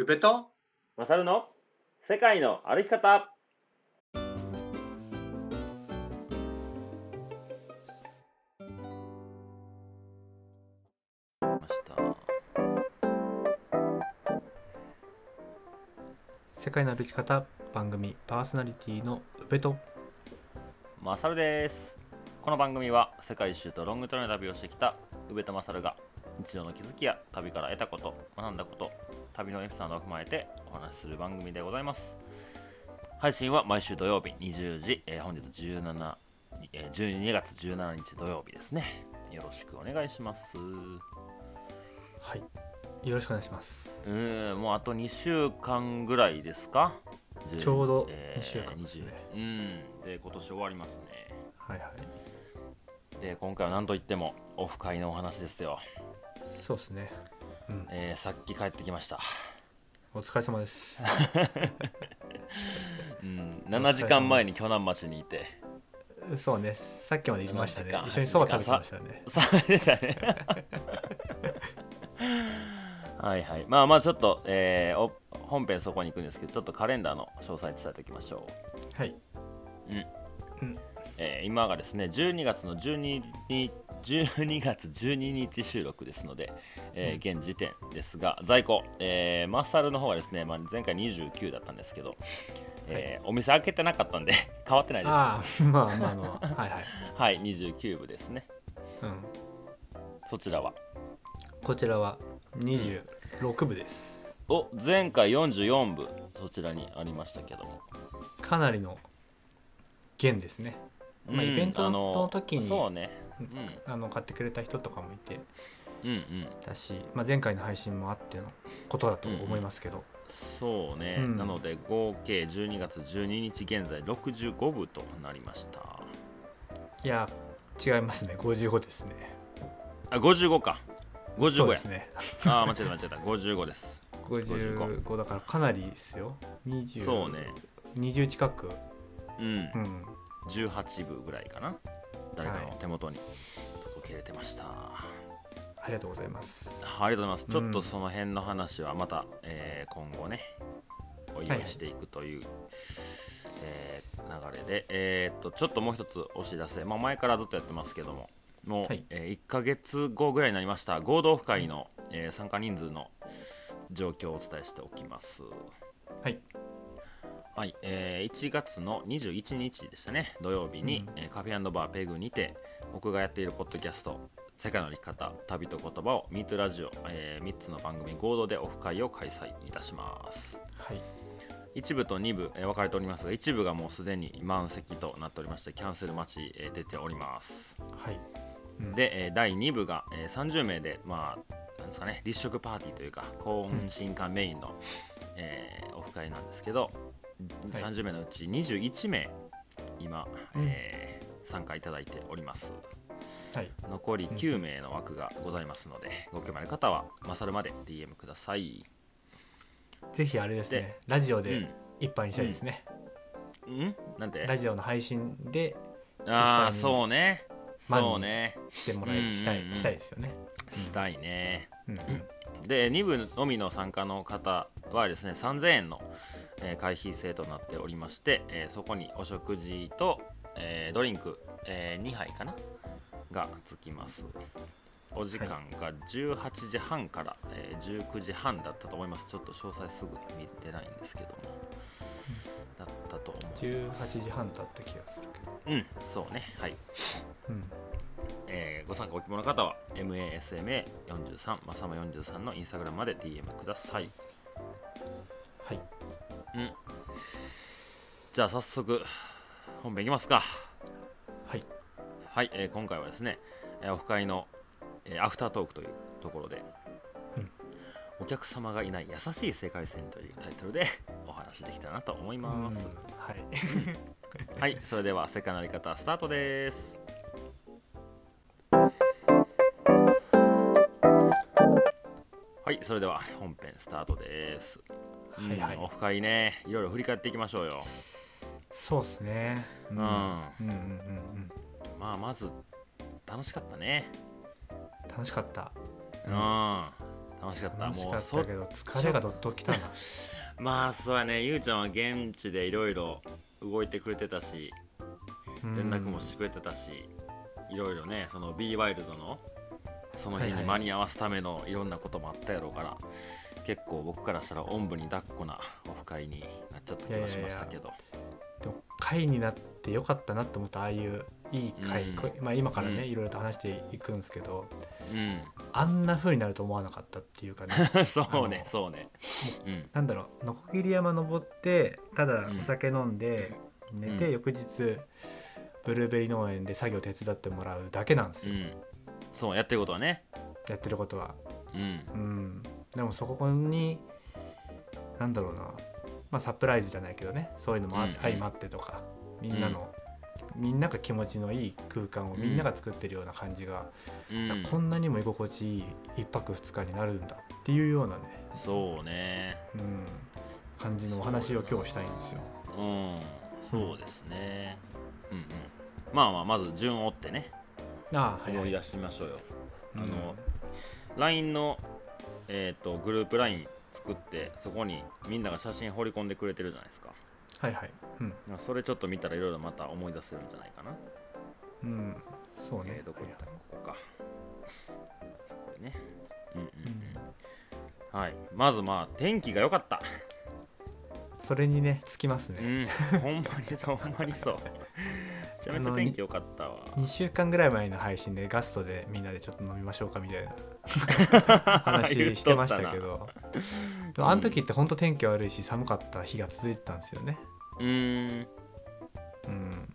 宇部と？マサルの？世界の歩き方。ました。世界の歩き方番組パーソナリティの宇部と。マサルです。この番組は世界一周とロングトレーの旅をしてきた宇部とマサルが日常の気づきや旅から得たこと学んだこと旅のエピソードを踏まえてお話しする番組でございます。配信は毎週土曜日20時、えー本日17、えー12月17日土曜日ですね。よろしくお願いします。はい。よろしくお願いします。うーんもうあと2週間ぐらいですか？ちょうどえー2週間ですね。20うん。で今年終わりますね。はいはい。で今回は何といってもオフ会のお話ですよ、そうですねうん。えーさっき帰ってきました、お疲れ様です。うん、7時間前に鋸南町にいて。そうね。さっきまで言いましたね。7時間一緒にそば食べてましたね。さあ出たね。はいはい。まあまあちょっと、えーお本編そこに行くんですけどちょっとカレンダーの詳細伝えておきましょはい、う、うん。うん。えー今がですね12月の12日12月12日収録ですので、えー現時点ですが在庫、えーマッサルの方はですね、まあ、前回29だったんですけど、えーお店開けてなかったんで 変わってないですああまあまあまあはいはい、はい29部ですね。うん、そちらは？こちらは26部です。お前回44部そちらにありましたけど。もかなりの弦ですね。まあうんイベントあの時にそうねあの買ってくれた人とかもいて。うんうん。し、まあ、前回の配信もあってのことだと思いますけど、そうね、うん。なので合計12月12日現在65部となりました。いや違いますね。55ですね。あ55か。そう55や。ですね。あー間違えた間違えた。55です。55だからかなりですよ。20そうね。20近く。うん。うん。18部ぐらいかな誰かの手元に届けれてました、ありがとうございます。ありがとうございます。ちょっとうんその辺の話はまた、えー今後ね、お祝いしていくという、えー流れで、えーっとちょっともう一つお知らせ、まあ、前からずっとやってますけども、もう、はい。え1ヶ月後ぐらいになりました、合同オフ会の、えー参加人数の状況をお伝えしておきます。はいはい、えー1月の21日でしたね、土曜日に、うん。えーカフェバーペグにて、僕がやっているポッドキャスト、世界の歩き方、旅と言葉を、ミートラジオ、え3つの番組合同でオフ会を開催いたします。はい。1部と2部、えー分かれておりますが、1部がもうすでに満席となっておりまして、キャンセル待ち、えー出ております。はい。うん。で、えー第2部が、えー30名で、まあ、なんですかね、立食パーティーというか、懇親会メインの、えーオフ会なんですけど、はい30名のうち21名、今、うん。えー参加いただいております。はい。残り9名の枠がございますので、ご興味ある方は、まさるまで DM ください。ぜひあれですねラジオで一杯にしたいですね、うん、ん？なんて？ラジオの配信でああ、そうね。そうね。してもらうんうんうん。いしたいしたいですよね、したいね。うん。うんで2部のみの参加の方はですね3000円の、えー会費制となっておりまして、えーそこにお食事と、えードリンク、え2杯かな？がつきます。お時間が18時半から、えー19時半だったと思います。ちょっと詳細すぐ見てないんですけども、だったと思う18時半だった気がするけど。うんそうね。はい。うん。えーご参加お希望の方は MASMA43 まさま43のインスタグラムまで DM ください。はいうん。じゃあ早速本編いきますか。はい。はい、えー今回はですね、えーオフ会の、えーアフタートークというところで、うん。お客様がいない優しい世界線というタイトルで お話できたらなと思います、はい。はいそれでは世界のあり方スタートです。はいそれでは本編スタートです、はいオフ会ね。いろいろ振り返っていきましょうよ。そうですね。うん。うん。うんうんうんうん。まあまず楽しかったね。楽しかった。うん、楽しかった。楽しかったけど疲れがどっときたな。まあそうやね。ゆうちゃんは現地でいろいろ動いてくれてたし連絡もしてくれてたしいろいろねその b ワイルドのその日に間に合わすためのいろんなこともあったやろうから、結構僕からしたらおんぶに抱っこなオフ会になっちゃった気がしましたけど。でも会になってよかったなって思ったああいういい会、うん。こまあ、今からね、うん。いろいろと話していくんですけどうあんな風になると思わなかったっていうかね。ん そうねそうね。うん。なんだろうノコギリ山登ってただうん。お酒飲んで、寝てうん。翌日ブルーベリー農園で作業手伝ってもらうだけなんですよ、うん。そうやってることはね。やってることは。うん。うんでもそこになんだろうな。まあサプライズじゃないけどね。そういうのも相まってとかみんなの、みんなが気持ちのいい空間をみんなが作ってるような感じが、うん。こんなにも居心地いい1泊2日になるんだっていうようなね、そうね。うん、感じのお話を今日したいんですよ。うん。そうですね。うんうん。まあまあまず順を追ってね。ああはいはい。思い出してみましょうよ、うん。あの LINE の、えー、とグループ LINE 作ってそこにみんなが写真掘り込んでくれてるじゃないですか。はいはい。うん、まあそれちょっと見たらいろいろまた思い出せるんじゃないかな、うん、そうね。えー、どこ行ったここか。これね。うんうんうん。はい。まずまあ天気が良かった。それにねつきますうね、ん。ほんまにほんまにそうめちゃめちゃ天気良かったわ。2週間ぐらい前の配信でガストでみんなでちょっと飲みましょうかみたいな 話してましたけど。でもあの時って本当天気悪いし寒かった日が続いてたんですよね。うーん。うん。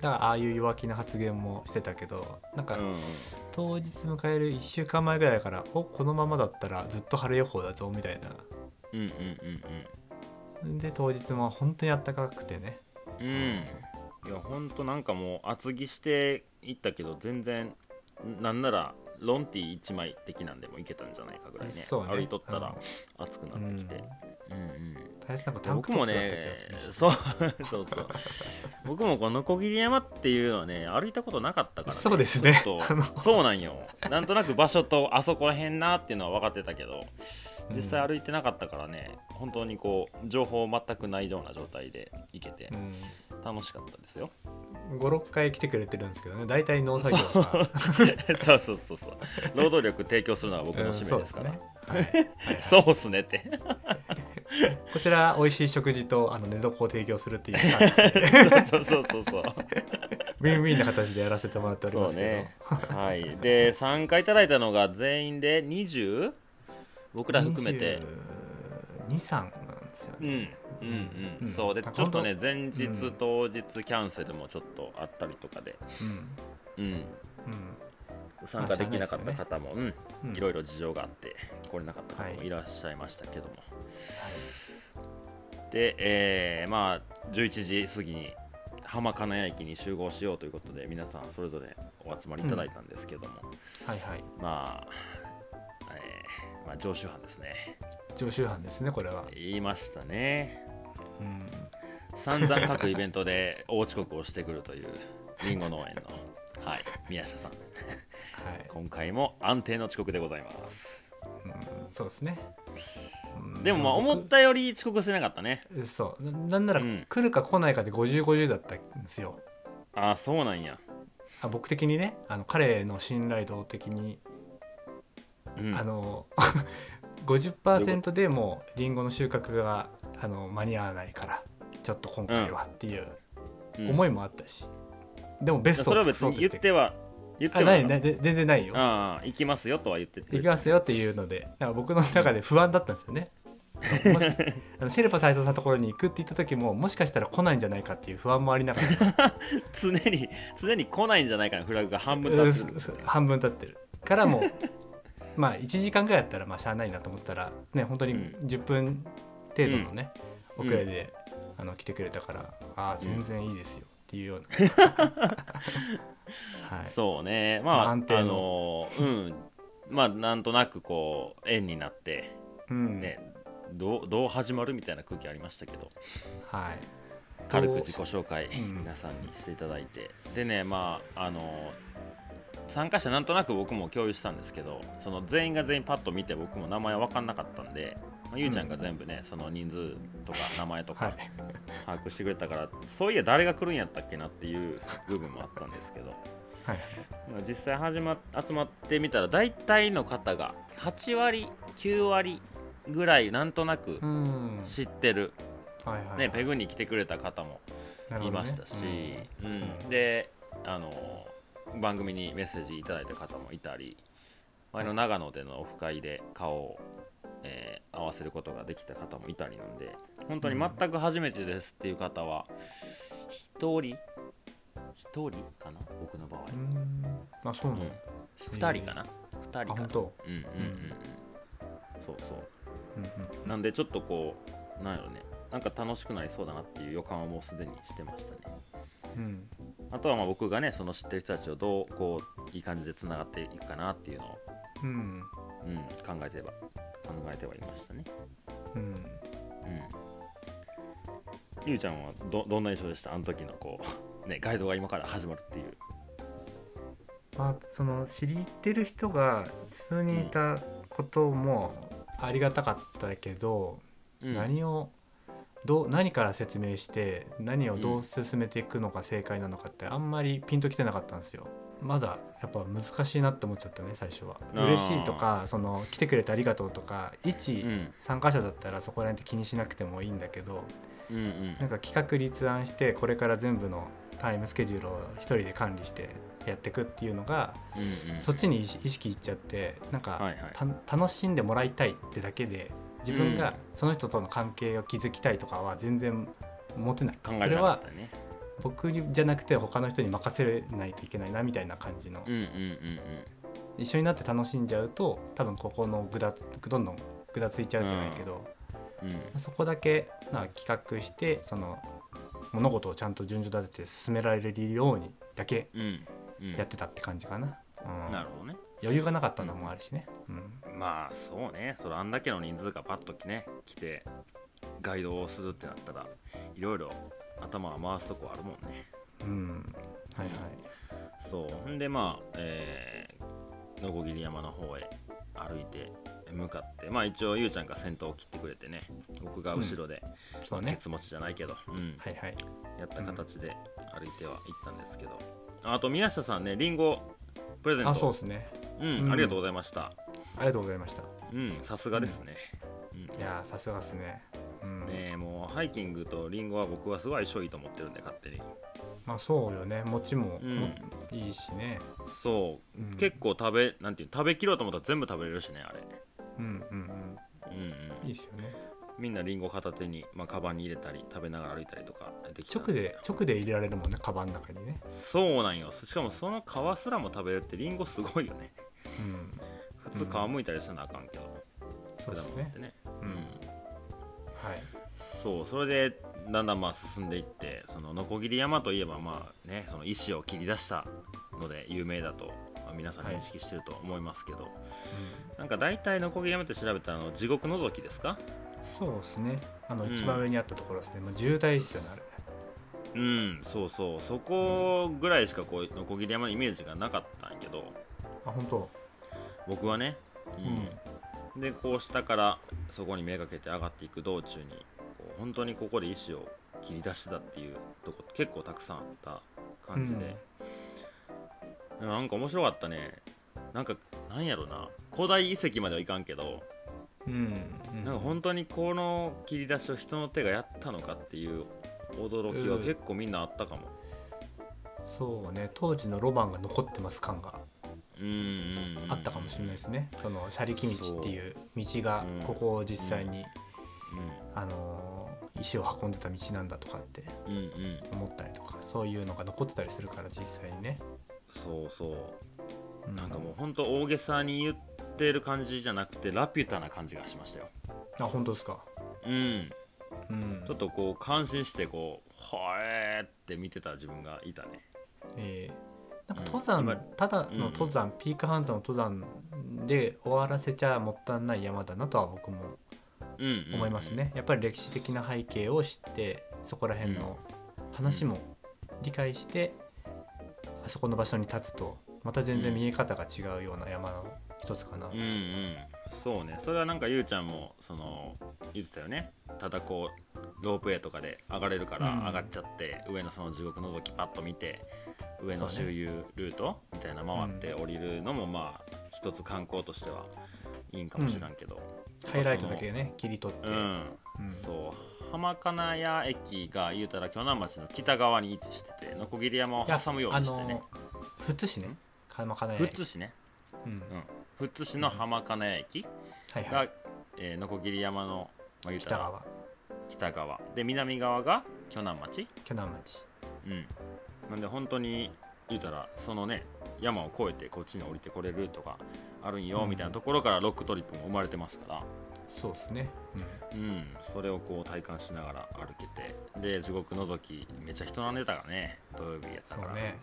だからああいう弱気な発言もしてたけどなんかうん当日迎える1週間前ぐらいからおこのままだったらずっと晴れ予報だぞみたいな。うんうんうんで当日も本当に暖かくてね。うんうんいやほんとなんかもう厚着していったけど全然なんならロンティ1枚的なんでもいけたんじゃないかぐらいね。そうね。歩いとったら暑くなってきて、うんうん。大切なんかタンク僕もトップだったね気がするしそう そうそう。僕もこの小切山っていうのはね歩いたことなかったから、ね、そうですね。そうなんよ。なんとなく場所とあそこらへんなっていうのは分かってたけど実際歩いてなかったからね、本当にこう情報全くないような状態で行けてうん。楽しかったですよ。56回来てくれてるんですけどね大体農作業がそう。そうそうそう労働力提供するのは僕の使命ですから、うんねそうっすねって。こちら美味しい食事とあの寝床を提供するっていうそうそうそうそう。ウィンウィンな形でやらせてもらっておりますね。はい。で参加いただいたのが全員で 20? 僕ら含めて。23なんですようん。ね、うんうん、うん。そうでちあょっとね本前日、うん。当日キャンセルもちょっとあったりとかで、うん。うん、う参加できなかった方も、うん。んうんいろいろ事情があって来れなかった方もい。らっしゃいましたけども、で、えーまあ11時過ぎに浜金谷駅に集合しようということで皆さんそれぞれお集まりいただいたんですけども、はいはい。まあ、えーまあ常習犯ですね。常習犯ですねこれは、言いましたね。うん、散々各イベントで 大遅刻をしてくるというりんご農園の、はい、宮下さん。はい、今回も安定の遅刻でございます。うん、そうですね、うん。でもまあ思ったより遅刻してなかったね。僕そう。ななんならうん。来るか来ないかで5050だったんですよ。ああそうなんや、あ僕的にねあの彼の信頼度的に、うん、あの 50%でもうリンゴの収穫があの間に合わないからちょっと今回はっていううん。思いもあったし、でもベストを尽くそうとして。言っては言ってないないで全然ないよ。ああ行きますよとは言ってて行きますよっていうのでだから僕の中で不安だったんですよね。もし あのシェルパ斎藤さんのところに行くって言った時ももしかしたら来ないんじゃないかっていう不安もありながら。常に常に来ないんじゃないかなフラグが半分うん立ってる。す半分経ってる。からもう まあ1時間ぐらいだったらまあしゃあないなと思ったらね本当にうん。10分程度のね、うん。遅れで、あの来てくれたからああ全然いいですよっていうような、はい、そうね。まあ、まあの。うん。まあなんとなくこう縁になってうん。ね、どうどう始まるみたいな空気ありましたけど。はい。軽く自己紹介うん。皆さんにしていただいて、でねまああの参加者なんとなく僕も共有したんですけどその全員が全員パッと見て僕も名前分かんなかったんで、まあ、ゆうちゃんが全部ね、その人数とか名前とかはい。把握してくれたから、そういや誰が来るんやったっけなっていう部分もあったんですけど。はい実際始ま集まってみたら大体の方が8割9割ぐらいなんとなくうん。知ってる、はいはいね、ペグに来てくれた方もいましたし、うん。うん。であの番組にメッセージいただいた方もいたり前の長野でのオフ会で顔を、えー合わせることができた方もいたりなんで本当に全く初めてですっていう方は1人？1人かな？僕の場合、うん。まあそうなの、うん、2人かな？2人かな？あ本当？うんうんうんうん。そうそう。うんうん。なんでちょっとこうなんやろね。なんか楽しくなりそうだなっていう予感はもうすでにしてましたね。うん。あとはまあ僕がねその知ってる人たちをどうこういい感じでつながっていくかなっていうのを、うん。うん、考えては考えてはいましたね。うん。うん。ゆうちゃんはどどんな印象でした？あの時のこうねガイドが今から始まるっていう。まあその知りてる人が数人いたこともありがたかったけど、うん。何をどう何から説明して何をどう進めていくのが正解なのかってあんまりピンときてなかったんですよ。まだやっぱ難しいなって思っちゃったね最初は。嬉しいとかその来てくれてありがとうとか一うん。参加者だったらそこら辺って気にしなくてもいいんだけどうんうん。なんか企画立案してこれから全部のタイムスケジュールを一人で管理してやっていくっていうのがうんうん。そっちに意識いっちゃってなんか、はいはい。た楽しんでもらいたいってだけで自分がうん。その人との関係を築きたいとかは全然持てない、考えてなかそれはね僕じゃなくて他の人に任せないといけないなみたいな感じの、うんうんうん一緒になって楽しんじゃうと多分ここのぐだどんどんぐだついちゃうじゃないけど、うん。うん。そこだけまあ企画してその物事をちゃんと順序立てて進められるようにだけうん。うん。やってたって感じかな、うん。なるほどね。余裕がなかったのもあるしね、うん。まあそうね。それあんだけの人数がパッとね来てガイドをするってなったらいろいろ頭は回すとこあるもんね。うん。はいはい。そう。んでまあえー、のこぎり山の方へ歩いて向かってまあ一応ゆうちゃんが先頭を切ってくれてね僕が後ろで、そうね。ケツ持ちじゃないけど、うん。はいはい。やった形で歩いては行ったんですけど、あと宮下さんねりんごプレゼント。あそうですね。うん、うん。ありがとうございました。ありがとうございました。うんさすがですね、うん。いやーさすがですね。うんねえもうハイキングとリンゴは僕はすごい相性いいと思ってるんで勝手に。まあそうよね。餅も、うん。いいしね、そう、うん。結構食べなんていうの食べきろうと思ったら全部食べれるしねあれ。うんうんうん。うんうんいいですよね。みんなリンゴ片手に、まあ、カバンに入れたり食べながら歩いたりとかできたん直で直で入れられるもんねカバンの中にね。そうなんよ。しかもその皮すらも食べれるってリンゴすごいよね。うん。普通皮むいたりせなあかんけど、そうですね。果物ってねそうそれでだんだんまあ進んでいってそのノコギリ山といえばまあねその石を切り出したので有名だと、まあ皆さん認識してると思いますけど、なんか大体ノコギリ山って調べたの地獄のぞきですか？そうですね。あのうん。一番上にあったところですね、まあ、渋滞っすよねあれ。うんそうそう。そこぐらいしかこうノコギリ山のイメージがなかったんやけど。あ本当？僕はね、うん。でこう下からそこにめがけて上がっていく道中に本当にここで石を切り出してたっていうとこ結構たくさんあった感じで、でもなんか面白かったね。なんかなんやろな。古代遺跡まではいかんけど、うん、うん、なんか本当にこの切り出しを人の手がやったのかっていう驚きはうん結構みんなあったかも。そうね。当時のロマンが残ってます感が。うんうんうんうん。あったかもしれないですね、その車力道っていう道がうんここを実際に、うあのー石を運んでた道なんだとかってんうんうん。思ったりとかそういうのが残ってたりするから実際にね、そうそう。うなんかもう本当大げさに言ってる感じじゃなくてラピュタな感じがしましたよ。あ本当ですか？うん。うん。ちょっとこう感心してこうはえーって見てた自分がいたね。えー。なんか登山、うん今ただの登山、ピークハントの登山で終わらせちゃもったいない山だなとは僕もうんうんうん思いますね、やっぱり歴史的な背景を知ってそこら辺の話も理解して、あそこの場所に立つとまた全然見え方が違うような山の一つかな、うんうん。そうね。それはなんかゆうちゃんもその言ってたよね。ただこうロープウェイとかで上がれるからうん。上がっちゃって、上のその地獄のぞきパッと見て上の周遊ルートみたいな回って降りるのもまあ一つ観光としてはいいんかもしらんけど。ハイライトだけね切り取って、うん、うん。そう浜金谷駅が言うたら鋸南町の北側に位置しててノコギリ山を挟むようにしてね。富津市ね。浜金谷富津市ね、うん。うん、富津市の浜金谷駅が、はいはい。えー、山の、まあ、言うたら北側。北側。で南側が鋸南町。鋸南町。うん。なんで本当に言うたらそのね山を越えてこっちに降りてこれるルートがあるんよ、うん。みたいなところからロックトリップも生まれてますから。そうですね、うん。それをこう体感しながら歩けて。で地獄のぞきめっちゃ人並んでたからね土曜日やったから。そうね。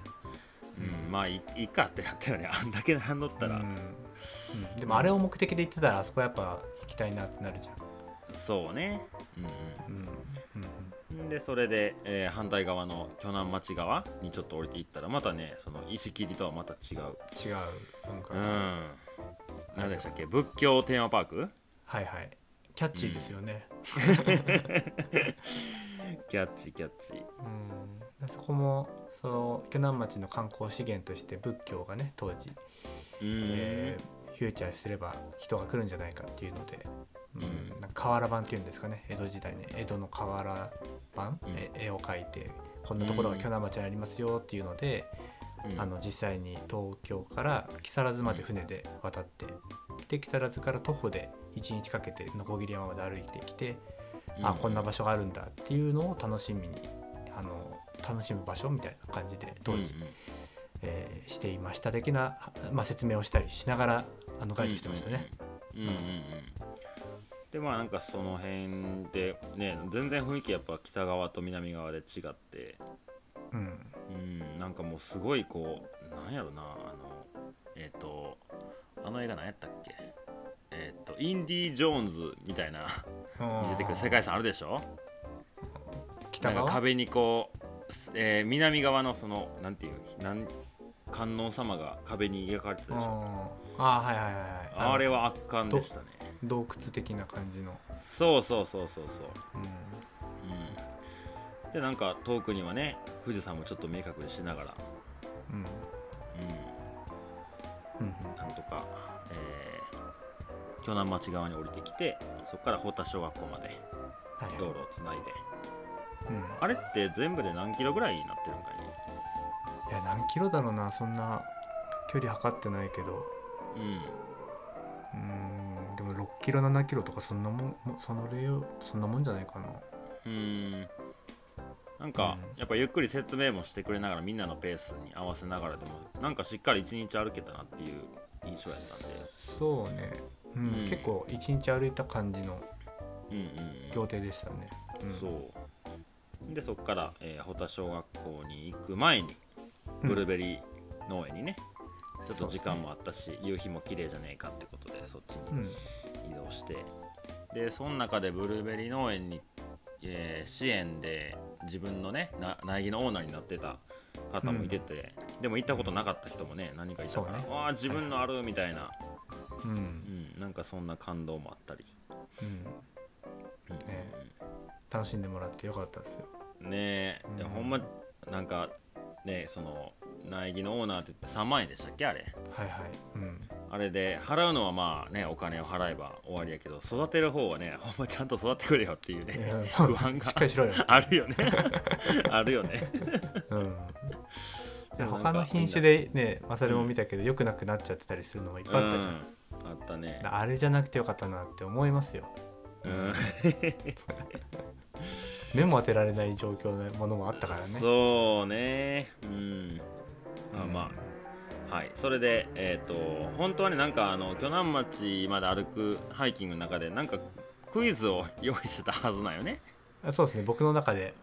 うん、まあいいいかってなったらね。あんだけ並んどったら、うん。うん。でもあれを目的で行ってたらあそこやっぱ行きたいなってなるじゃん。そうね。うん。うん。うん。うん。でそれで、えー反対側の鋸南町側にちょっと降りていったらまたねその石切りとはまた違う。違うなんか、うん何でしたっけ？仏教テーマパーク？はいはい。キャッチーですよね、キャッチキャッチ。うん、そこもその鋸南町の観光資源として仏教がね当時、うん、えーフューチャーすれば人が来るんじゃないかっていうので、うん。うん。なんか瓦版っていうんですかね？江戸時代ね江戸の瓦版、うん。え絵を描いてこんなところが鋸南町にありますよっていうので、うん。あの実際に東京から木更津まで船で渡って、で木更津から徒歩で1日かけて鋸山まで歩いてきて、あこんな場所があるんだっていうのを楽しみにあの楽しむ場所みたいな感じで当時、えーしていました的な、まあ、説明をしたりしながらあのガイドしてましたね。うん。うんうんうん。でまあなんかその辺でね全然雰囲気やっぱ北側と南側で違ってうん。うん。なんかもうすごいこうなんやろなあのえっ、とあの映画何やったっけ？えっ、とインディ・ジョーンズみたいな出てくる世界遺産あるでしょ？北側？壁にこう、えー南側のそのなんていうなん観音様が壁に描かれてたでしょ？ああはいはいはいはい。あれは圧巻でしたね。洞窟的な感じの、そうそうそうそうそう。うんうんでなんか遠くにはね富士山もちょっと明確にしながら、うん。ううんん、なんとか、えー、鋸南町側に降りてきてそこから保田小学校まではいはい。道路をつないで。うん。あれって全部で何キロぐらいになってるんかい？ねいや何キロだろうな。そんな距離測ってないけど。うん。うん。でも6キロ7キロとかそんなもんもその例をそんなもんじゃないかな。うーんなんか、うん。やっぱゆっくり説明もしてくれながらみんなのペースに合わせながらでもなんかしっかり一日歩けたなっていう印象やったんで。そうね、うん。うん。結構一日歩いた感じのうんうん、行程でしたね、うん、そう。でそこから、えー、保田小学校に行く前にうんブルーベリー農園にね、ちょっと時間ももあったし夕日も綺麗じゃねえかってことでそっちにうん。移動して、でその中でブルーベリー農園に、えー支援で自分のねな苗木のオーナーになってた方もいてて、でも行ったことなかった人もね何かいたから、ね。わあ自分のあるみたいな、うん。うん、なんかそんな感動もあったり、うん。うん。ね。楽しんでもらってよかったですよ。ねえ、うん。ほんまなんかねその苗木のオーナーって言って3万円でしたっけあれ。はいはい。うん。あれで払うのはまあねお金を払えば終わりやけど育てる方はねほんまちゃんと育ってくれよっていういね不安があるよね。あるよね。うん。他の品種でね、まあ、それも見たけど良くなくなっちゃってたりするのもいっぱいあったじゃん、うん。あったね。あれじゃなくてよかったなって思いますよ。うん 目も当てられない状況のものもあったからね。そうね。うん。まあまあはい。それでえっ、と本当はねなんかあの鋸南町まで歩くハイキングの中でなんかクイズを用意してたはずなんよね。あそうですね。僕の中で。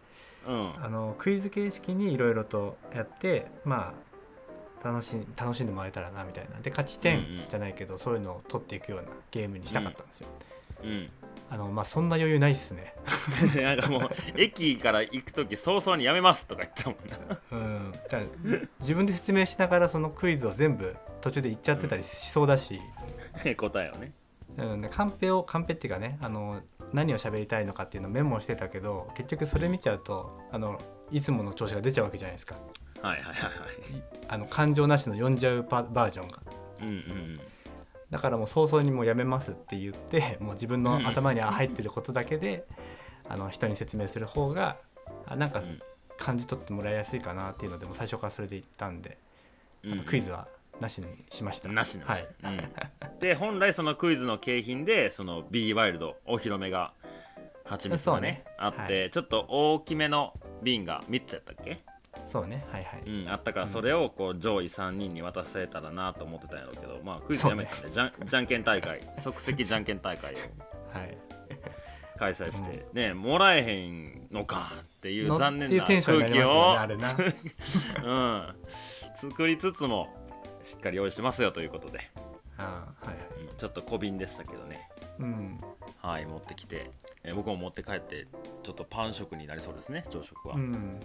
うん。あのクイズ形式にいろいろとやってまあ楽しん楽しんでもらえたらなみたいな。で勝ち点うんうん。じゃないけど、そういうのを取っていくようなゲームにしたかったんですよ、うんあのまあそんな余裕ないっすね。なんかもう駅から行く時早々にやめますとか言ってたもんな。うん。自分で説明しながらそのクイズを全部途中で言っちゃってたりしそうだし、答えをね。うん、でカンペをカンペっていうかねあの何を喋りたいのかっていうのをメモしてたけど結局それ見ちゃうとあのいつもの調子が出ちゃうわけじゃないですか。はいはいはいはい。いあの感情なしの読んじゃうパバージョンが。うんうんだからもう早々にもうやめますって言って もう自分の頭に入ってることだけであの人に説明する方があなんかうん。感じ取ってもらいやすいかなっていうのでもう最初からそれで言ったんで、うん。あのクイズはなしにしました。なしはい。うん、で本来そのクイズの景品でその B ワイルドお披露目が蜂蜜がねね。あって、はいちょっと大きめの瓶が3つやったっけ？そうねはいはい、うん、あったからそれをこう上位3人に渡せたらなと思ってたんやろうけど、まあクイズやめたんで、じゃんじゃんけん大会 即席じゃんけん大会をはい。開催して、ねもらえへんのかっていうの残念な空気をあれな。うん、作りつつもしっかり用意してますよということで、あーはいはい。うんちょっと小瓶でしたけどね。うん。はい持ってきて、えー僕も持って帰ってちょっとパン食になりそうですね朝食は、うん。うん。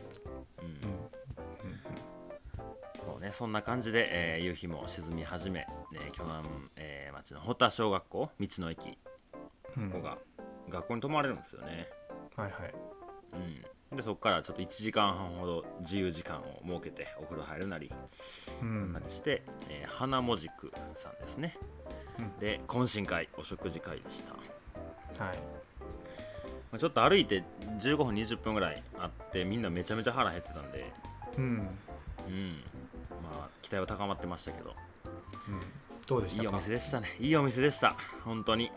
そうね、そんな感じで、えー夕日も沈み始め、えー、巨南、えー町の保田小学校道の駅うん。ここが学校に泊まれるんですよね、はいはい。うん、でそこからちょっと1時間半ほど自由時間を設けてお風呂入るなりうん。して、えー花もじくさんですね、うん。で懇親会お食事会でした、まはい。あ、ちょっと歩いて15分20分ぐらいあってみんなめちゃめちゃ腹減ってたんで。うん、うん、うんまあ期待は高まってましたけど。どうでしたか？いいお店でしたね。いいお店でした。本当に。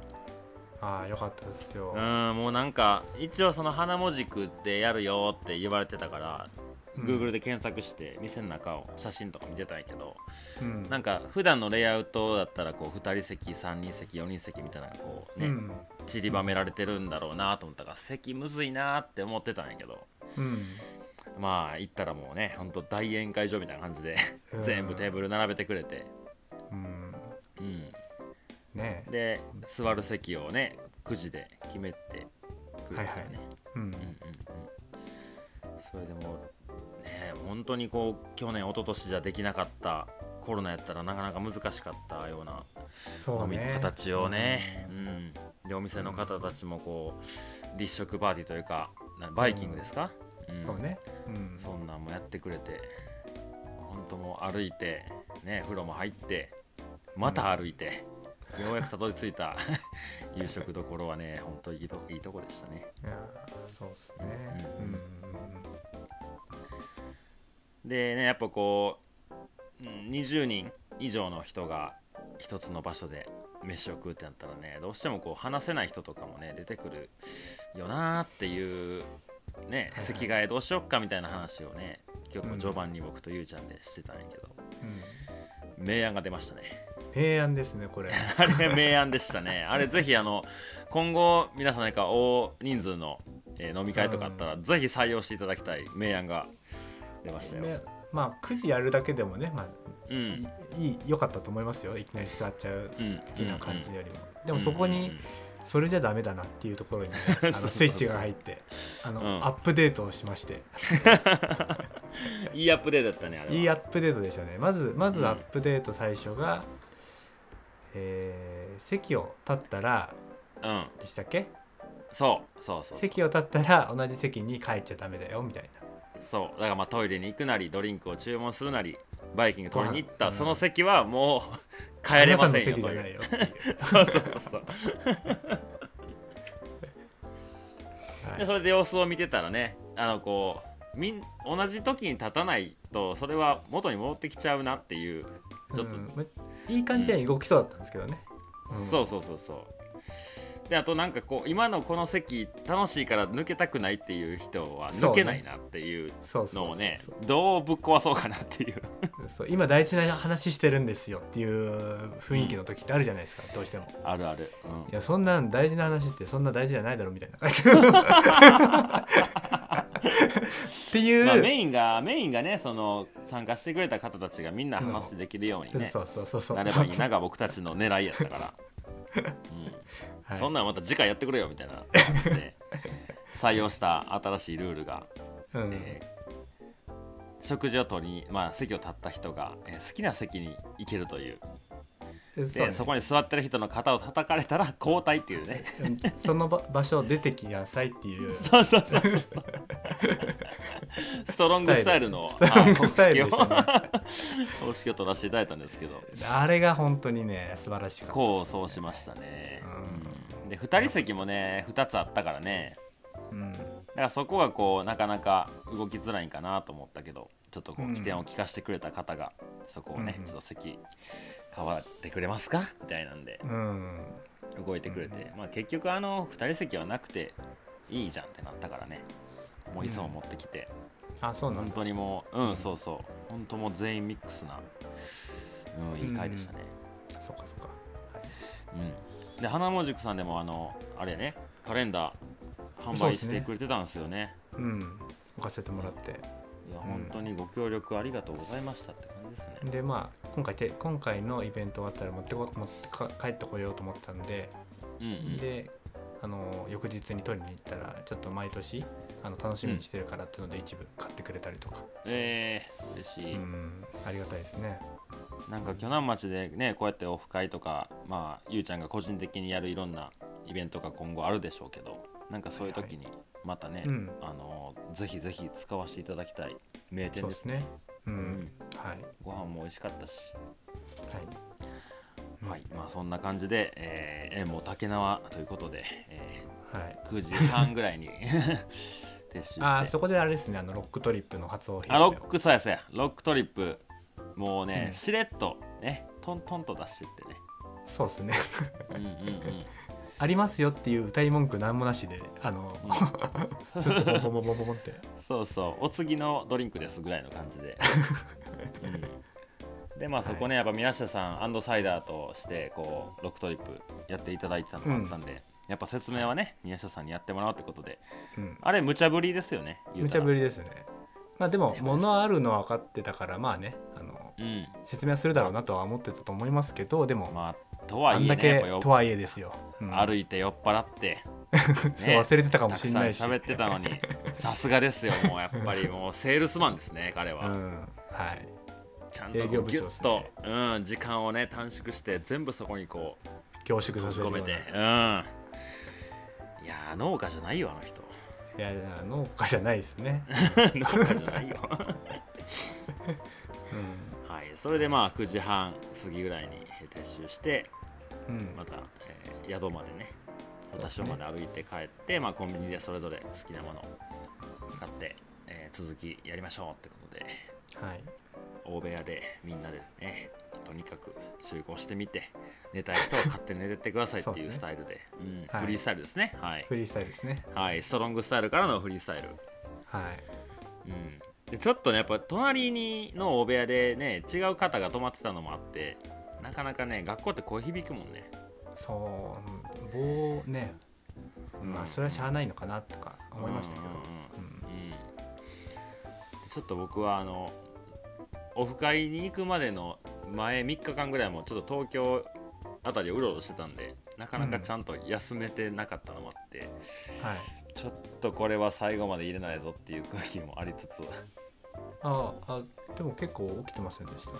ああよかったですよ。うんもうなんか一応その花もじくってやるよって言われてたから、うん Google で検索して店の中を写真とか見てたんやけどうん。なんか普段のレイアウトだったらこう2人席3人席4人席みたいなこうね、うん。散りばめられてるんだろうなと思ったから席むずいなって思ってたんやけどうん。まあ行ったらもうねほんと大宴会場みたいな感じでうん。全部テーブル並べてくれて、うん。うん、ね。で座る席をねくじで決めてくれてね、はいはい本当にこう去年一昨年じゃできなかったコロナやったらなかなか難しかったような飲みそうね。形をね、うん、でお店の方たちもこう立食パーティーというかなバイキングですか、ん。そうね。うん。そんなんもやってくれて本当もう歩いてね風呂も入ってまた歩いて、ようやくたどり着いた 夕食どころはね本当いいといいとこでしたね。いやそうですね。ううんんでねやっぱこううん20人以上の人が一つの場所で飯を食うってなったらねどうしてもこう話せない人とかもね出てくるよなーっていうね席替えどうしよっかみたいな話をね今日も序盤に僕とゆうちゃんでしてたんやけど、うん。明暗が出ましたね。平安ですねこれ。あれ明暗でしたね。あれぜひあの今後皆さんなんか大人数の、えー飲み会とかあったら、ぜひ採用していただきたい明暗が出ましたよ、ね。まあ9時やるだけでもねまあうん。いい良かったと思いますよ。いきなり座っちゃううん。的な感じよりも。でうんもそこにうんうんうん。それじゃダメだなっていうところにね あのスイッチが入ってあのうん。アップデートをしまして。いいアップデートだったねあれは。いいアップデートでしたね。まずまずうん。アップデート最初がえー席を立ったらうん。でしたっけ？そうそうそうそう。席を立ったら同じ席に帰っちゃダメだよみたいなそう。だからまあトイレに行くなりドリンクを注文するなりバイキング取りに行った、うんその席はもう帰れませんようそうそうそうそう。はい。でそれで様子を見てたらねあのこうみん同じ時に立たないとそれは元に戻ってきちゃうなっていうちょっと、うん。まいい感じに動きそうだったんですけどね、うん。そうそうそうそうであとなんかこう今のこの席楽しいから抜けたくないっていう人は抜けないなっていうのをねどうぶっ壊そうかなっていう。そう今大事な話してるんですよっていう雰囲気の時ってあるじゃないですか、どうしても。あるある、いやそんなん大事な話ってそんな大事じゃないだろみたいな。感じっていう、まあ、メインがメインがねその参加してくれた方たちがみんな話できるようにね、そうそうそうそう。なればいいなが僕たちの狙いやったから、はい。そんなんまた次回やってくれよみたいな。採用した新しいルールが、うん。えー食事を取りに、まあ、席を立った人が、えー好きな席に行けるという。そうね。でそこに座ってる人の肩を叩かれたら交代っていうね。うん。その場場所を出てきなさいっていう。そうそうそう ストロングスタイルのストロングスタイルでしたね。はい公式を取らせていただいたんですけど。あれが本当にね素晴らしかったこうそうしましたね、うんうんで2人席もね2つあったからね。うん。だからそこがこうなかなか動きづらいんかなと思ったけどちょっとこううん起点を聞かせてくれた方がそこをね、うん。ちょっと席変わってくれますか？みたいなんでうん。動いてくれて、まあ、結局あの2人席はなくていいじゃんってなったからね。もう椅子を持ってきて、あそうなんだ。本当にもううんそうそう。本当もう全員ミックスな、うん、いい回でしたね、そっかそっか。うんで花も塾さんでもあのあれねカレンダー販売してくれてたんですよね。うん。置かせてもらって。いや本当にご協力ありがとうございましたって感じですね、でまあ今回て今回のイベント終わったら持ってこ持ってか帰ってこようと思ったんで、うんうん。であの翌日に取りに行ったらちょっと毎年あの楽しみにしてるからっていうので一部買ってくれたりとか、えー、嬉しい、うん。ありがたいですねなんか鋸南町でねこうやってオフ会とかまあゆうちゃんが個人的にやるいろんなイベントが今後あるでしょうけどなんかそういう時にまたね、うんあのぜひぜひ使わせていただきたい名店ですねうん、うんはいご飯も美味しかったし、はい、はいまあそんな感じで、えー、縁も竹縄ということで、えはい9時半ぐらいに撤収してあそこであれですねあのロックトリップの初披露あロックそうやそうやロックトリップもうね、うん。しれっとねトントンと出してってね。そうですね。うんうんうん。ありますよっていう歌い文句なんもなしであの、う とボボボボボボって。そうそう。お次のドリンクですぐらいの感じで、うん、でまあそこねやっぱ宮下さんサイダーとしてこうロックトリップやっていただいてたのがあったんで、やっぱ説明はね宮下さんにやってもらうってことで。うん。あれ無茶ぶりですよね言う無たら。茶ぶりですね。まあでもでもです物あるのは分かってたからまあね説明はするだろうなとは思ってたと思いますけどでも、まあとはいえあんだけとはいえですよ、うん。歩いて酔っ払って。そう忘れてたかもしれないし。喋ってたのに。さすがですよもうやっぱり。もうセールスマンですね彼は、うん。はい。ちゃんとこう営業部ギュッと、ねうん、時間をね短縮して全部そこにこう凝縮させるような。込めてうん。いやー農家じゃないよあの人。いや農家じゃないですね、農家じゃないよそれでまあ9時半過ぎぐらいに撤収してんうん。また、えー宿までね私まで歩いて帰って、まあ、コンビニでそれぞれ好きなものを買って、えー続きやりましょうってことではい。大部屋でみんなでねとにかく集合してみて寝たい人は 勝手に寝てってくださいっていうスタイルでうんはい。フリースタイルですね。はい、フリースタイルですね。はい、ストロングスタイルからのフリースタイル。はい。うん、でちょっとねやっぱ隣にの大部屋でね違う方が泊まってたのもあってなかなかね学校って声響くもんね。そう棒ね。まあそれはしゃあないのかなとか思いましたけど。うんうんうん。うん。ちょっと僕はあのオフ会に行くまでの前3日間ぐらいもちょっと東京あたりをうろうろしてたんでなかなかちゃんと休めてなかったのもあって、はいちょっとこれは最後まで入れないぞっていう空気もありつつ。ああでも結構起きてませんでした？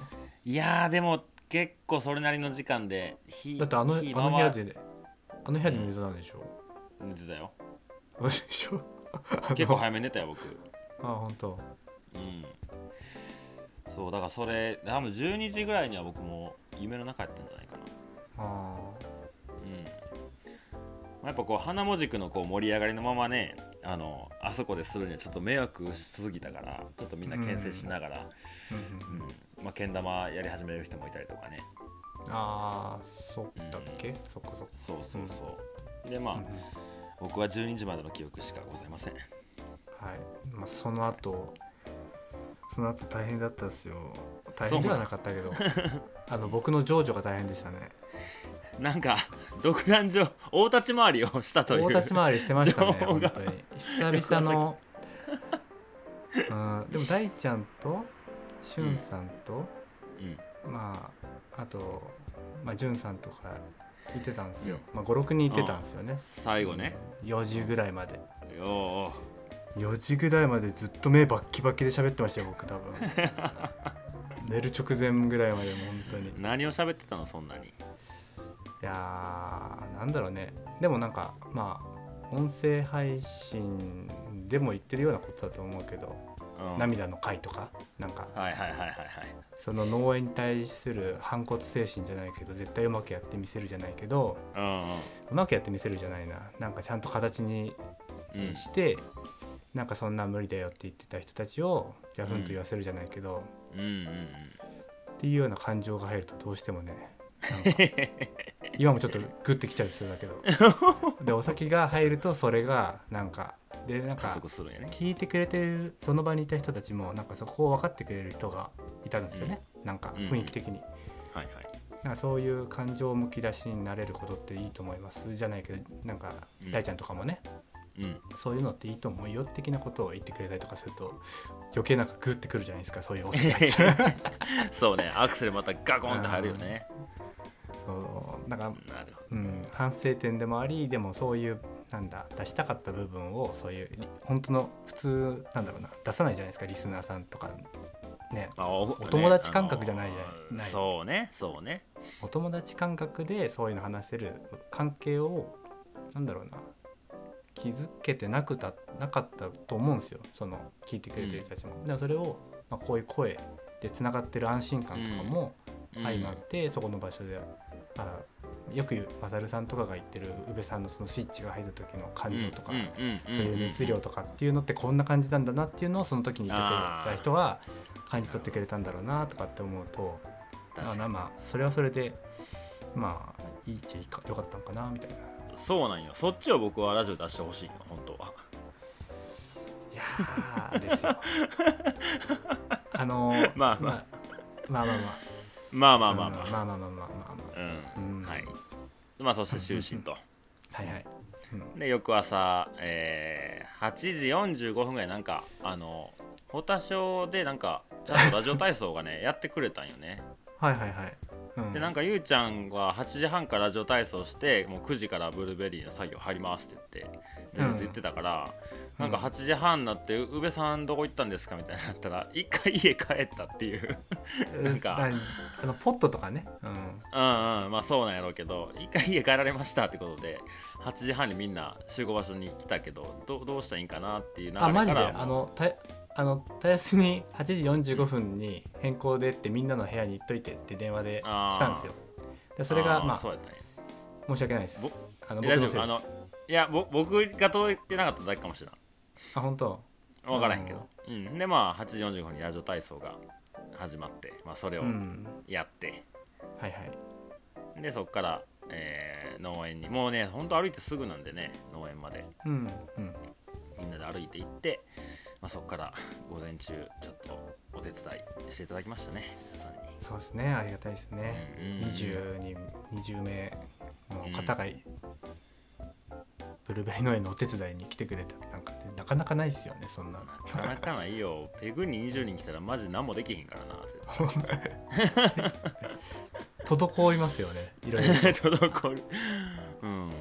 いやーでも結構それなりの時間で日だってあのあ日の部屋回であの部屋で水なんでしょ？寝てたよでしょ？結構早めに寝たよ僕。あ本当。うん。そうだからそれ多分12時ぐらいには僕も夢の中やったんじゃないかな。ああやっぱこう花もじくのこう盛り上がりのままねあのあそこでするにはちょっと迷惑しすぎたからちょっとみんな牽制しながら、まあ、けん玉やり始める人もいたりとかね。あーそっだっけ？そっかそっか。そうそうそう、でまあ、うんうん。僕は12時までの記憶しかございません。はい、まあ、その後その後大変だったですよ。大変ではなかったけど。あの僕の長女が大変でしたねなんか独壇場大立ち回りをしたという。大立ち回りしてましたね本当に。久々の。うんでも大ちゃんとしゅんさんと、うん。まああと、まあ、じゅんさんとか行ってたんですよ、まあ、56人行ってたんですよね。最後ね。4時ぐらいまで。よ4時ぐらいまでずっと目バッキバキで喋ってましたよ僕多分。寝る直前ぐらいまでも本当に。う何を喋ってたのそんなにいやーなんだろうね。でもなんかまあ音声配信でも言ってるようなことだと思うけど、うん。涙の回とかなんか。はいはいはいはいはい。その農園に対する反骨精神じゃないけど絶対うまくやってみせるじゃないけどうんうまくやってみせるじゃないな。なんかちゃんと形にうんうん。して、なんかそんなん無理だよって言ってた人たちをギャフンと言わせるじゃないけど、うんうん。っていうような感情が入るとどうしてもねなんか 今もちょっとグッてきちゃう人だけど。でお酒が入るとそれがなんかでなん加か聞いてくれてるその場にいた人たちもなんかそこを分かってくれる人がいたんですよね、なんか雰囲気的に、はいはい。なんかそういう感情むき出しになれることっていいと思います。じゃないけどなんかうん大ちゃんとかもね、うん。そういうのっていいと思うよ的なことを言ってくれたりとかすると余計なんかグッてくるじゃないですかそういうお酒 そうね。アクセルまたガコンって入るよねそうなんか、なるほうん、反省点でもありでもそういうなんだ出したかった部分をそういうり本当の普通なんだろうな出さないじゃないですかリスナーさんとかね。おお友達感覚じゃないじゃあのーないそうねそうね。お友達感覚でそういうの話せる関係をなんだろうな気づけてなくたなかったと思うんですよその聞いてくれてる人たちも。でもそれを、まあ、こういう声でつながってる安心感とかもうん。相まって、そこの場所であよく言うマサルさんとかが言ってる宇部さんのそのスイッチが入った時の感情とか、そういう熱量とかっていうのってこんな感じなんだなっていうのをその時に言ってた人は感じ取ってくれたんだろうなとかって思うとあ確かに。なまあそれはそれでまあいいっちゃいいかよかったのかなみたいな。そうなんよ。そっちを僕はラジオ出してほしいの本当は。いやーですよ。あのーまあまあ。まあまあまあまあ。ままああまあまあ。まあまあまあまあまあまあ。うん、うん。はい。まあそして就寝と。はいはい。うんで翌朝、えー8時45分ぐらいなんかあの保田小でなんかちゃんとラジオ体操がね やってくれたんよね。はいはいはい。うん。でなんかゆうちゃんは8時半からラジオ体操してもう9時からブルーベリーの作業入りますって言って言ってたから、なんか8時半になって「宇部さんどこ行ったんですか?」みたいになったら一回家帰ったっていうなんか何あのポットとかね。うん。うんうんまあそうなんやろうけど一回家帰られましたってことで8時半にみんな集合場所に来たけどどうどうしたらいいんかなっていう流れからあマジで？あのたあのたやすに8時45分に変更でってみんなの部屋に行っといてって電話でしたんですよ。でそれがーまあそうやったんや申し訳ないですぼ。あの僕のせいです。いやぼ僕が届いてなかっただけかもしれないあ本当？分からへんけど、うん、でまあ8時45分にラジオ体操が始まって、まあ、それをうん。やって、はいはい。でそこから、えー農園にもうねほんと歩いてすぐなんでね農園までうんうん。みんなで歩いて行って、まあ、そこから午前中ちょっとお手伝いしていただきましたね皆さんにそうですねありがたいですね。うんうんうん20人20名の方がブルーベリー農園のお手伝いに来てくれたなんかねなかなかないですよねそんなの。なかなかないよ。ペグに20人来たらマジ何もできへんからな 滞りますよねいろいろ。滞る。うん。うん。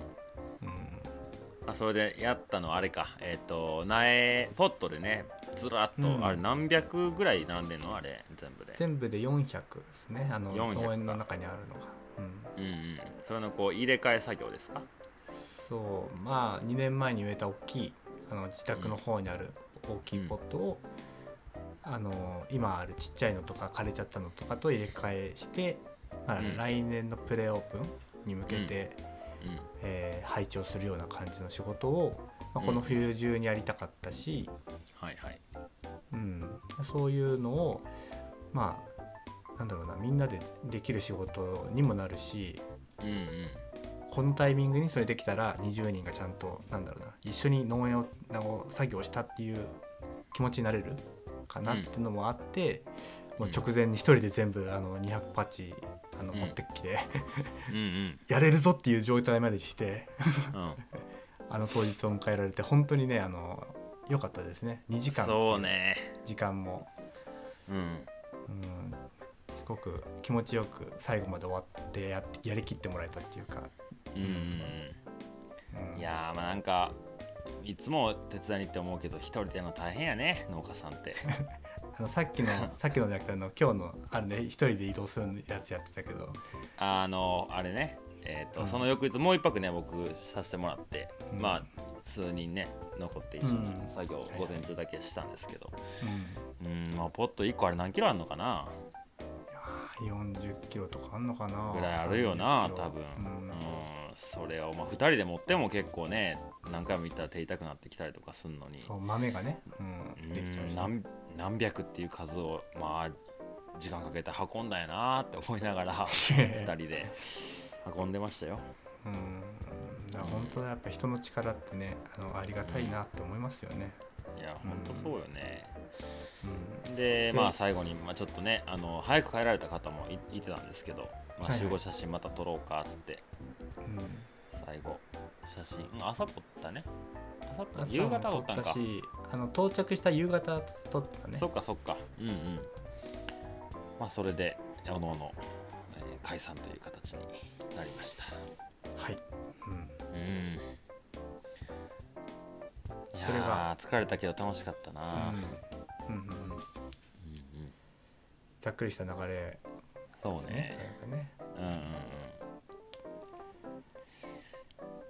あそれでやったのはあれか。えっ、と苗ポットでねずらっと、うん。あれ何百ぐらい並んでんの？あれ全部で。全部で400ですねあの400農園の中にあるのが。うん。うんうん。それのこう入れ替え作業ですか？そうまあ2年前に植えた大きいあの自宅の方にある大きいポットを、あの今あるちっちゃいのとか枯れちゃったのとかと入れ替えして、まあうん。来年のプレオープンに向けて、うん。えー配置をするような感じの仕事を、まあ、このうん冬中にやりたかったし、はいはい。うん。そういうのをまあなんだろうなみんなでできる仕事にもなるしうんうんこのタイミングにそれできたら20人がちゃんとなんだろうな一緒に農園を作業したっていう気持ちになれるかなっていうのもあって、もう直前に一人で全部あの200パッチあのうん。持ってきて、うんうん。やれるぞっていう状態までしてうん。あの当日を迎えられて本当にねあの良かったですね。2時間そうね。時間も、うん。うん、すごく気持ちよく最後まで終わってややりきってもらえたっていうか、うん。いやーまあなんかいつも手伝いに行って思うけど一人での大変やね農家さんって。あのさっきの さっきのじゃなくてあの今日のあれね一人で移動するやつやってたけど、あのあれねえーとうん。その翌日もう一泊ね僕させてもらって、うん。まあ数人ね残って一緒にうん。作業午前中だけしたんですけど。うんうんまあポット1個あれ何キロあるのかな？40キロとかあんのかな？ぐらいあるよな30キロ。多分。うん。うんそれをまあ2人で持っても結構ね何回も行ったら手痛くなってきたりとかするのに。そう豆がね、うん、うんできちゃうし、何何百っていう数をまあ時間かけて運んだんやなって思いながら2人で運んでましたよ。うん。だから本当やっぱ人の力ってねあのありがたいなって思いますよね、いやほんとそうよね、うん。でまあ最後に、まあ、ちょっとねあの早く帰られた方もいいてたんですけど、まあ、集合写真また撮ろうかっつってうん最後写真、うん、朝撮ったね。朝撮朝夕方撮ったんか。あの到着した夕方撮ったね。そっかそっか。うんうん。まあそれでおのおの、えー解散という形になりました。はい、うん、うん。いやそれがー疲れたけど楽しかったな、うん。うんうんうん。うんざっくりした流れね。ね。それがね。うんうんうん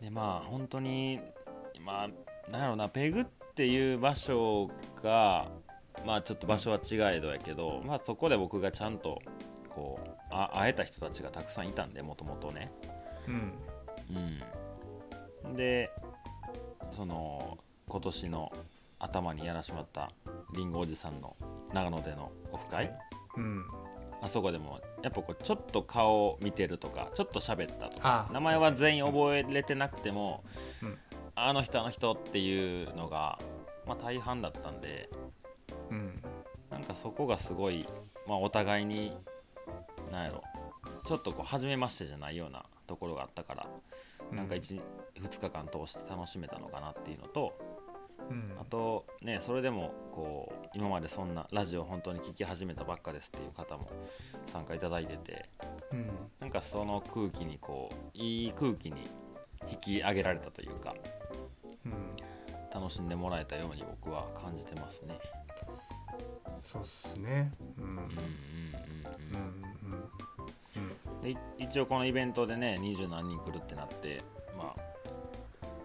でまあ本当にまあなんやろうなペグっていう場所がまあちょっと場所は違えどやけど、まあそこで僕がちゃんとこうあ会えた人たちがたくさんいたんでもともとね。うん。うん。でその今年の頭にやらしまったりんごおじさんの長野でのオフ会、うん。あそこでもやっぱこうちょっと顔を見てるとかちょっと喋ったとかあ名前は全員覚えれてなくても、うん。あの人あの人っていうのが、まあ、大半だったんでうん。なんかそこがすごい、まあ、お互いになんやろちょっとこう初めましてじゃないようなところがあったから、なんか 1, 2日間通して楽しめたのかなっていうのとうんあとねそれでもこう今までそんなラジオ本当に聞き始めたばっかですっていう方も参加いただいててうん。なんかその空気にこういい空気に引き上げられたというかうん。楽しんでもらえたように僕は感じてますね。そうっすね。うん。うんうんうんうん。でい一応このイベントでね二十何人来るってなってまあ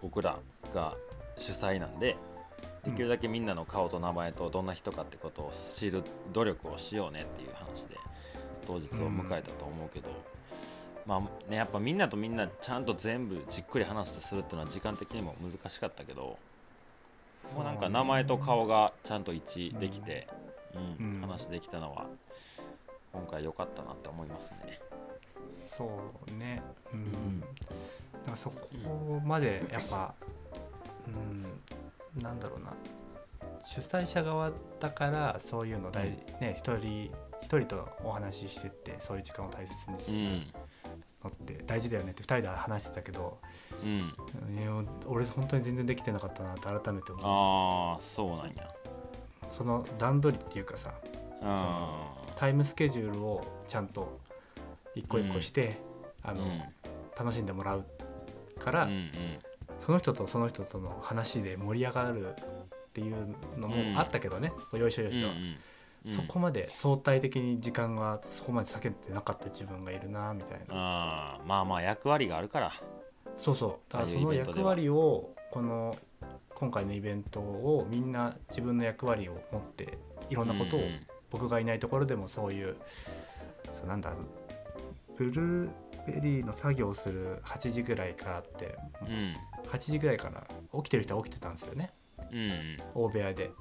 僕らが主催なんでできるだけみんなの顔と名前とどんな人かってことを知る努力をしようねっていう話で当日を迎えたと思うけど、まあねやっぱみんなとみんなちゃんと全部じっくり話するっていうのは時間的にも難しかったけど、もうなんか名前と顔がちゃんと一致できて、うんうん話できたのは今回良かったなって思いますね。そうね。うん、ん。だからそこまでやっぱうんなんだろうな。主催者側だからそういうの大、ね一人一人とお話ししてってそういう時間を大切にするうん。のって大事だよねって二人で話してたけど、うん、俺本当に全然できてなかったなって改めて思う。ああそうなんや。その段取りっていうかさあタイムスケジュールをちゃんと一個一個して、あのうん。楽しんでもらうから、うんうんその人とその人との話で盛り上がるっていうのもあったけどね、よいしょよいしょ、うんうんそこまで相対的に時間がそこまで避けてなかった自分がいるなみたいな。まあまあ役割があるから。そうそう。だからその役割をこの今回のイベントをみんな自分の役割を持っていろんなことをうんうん。僕がいないところでもそういうそうなんだブルーベリーの作業をする8時ぐらいからってうん。8時ぐらいから起きてる人は起きてたんですよね。うん。大部屋で。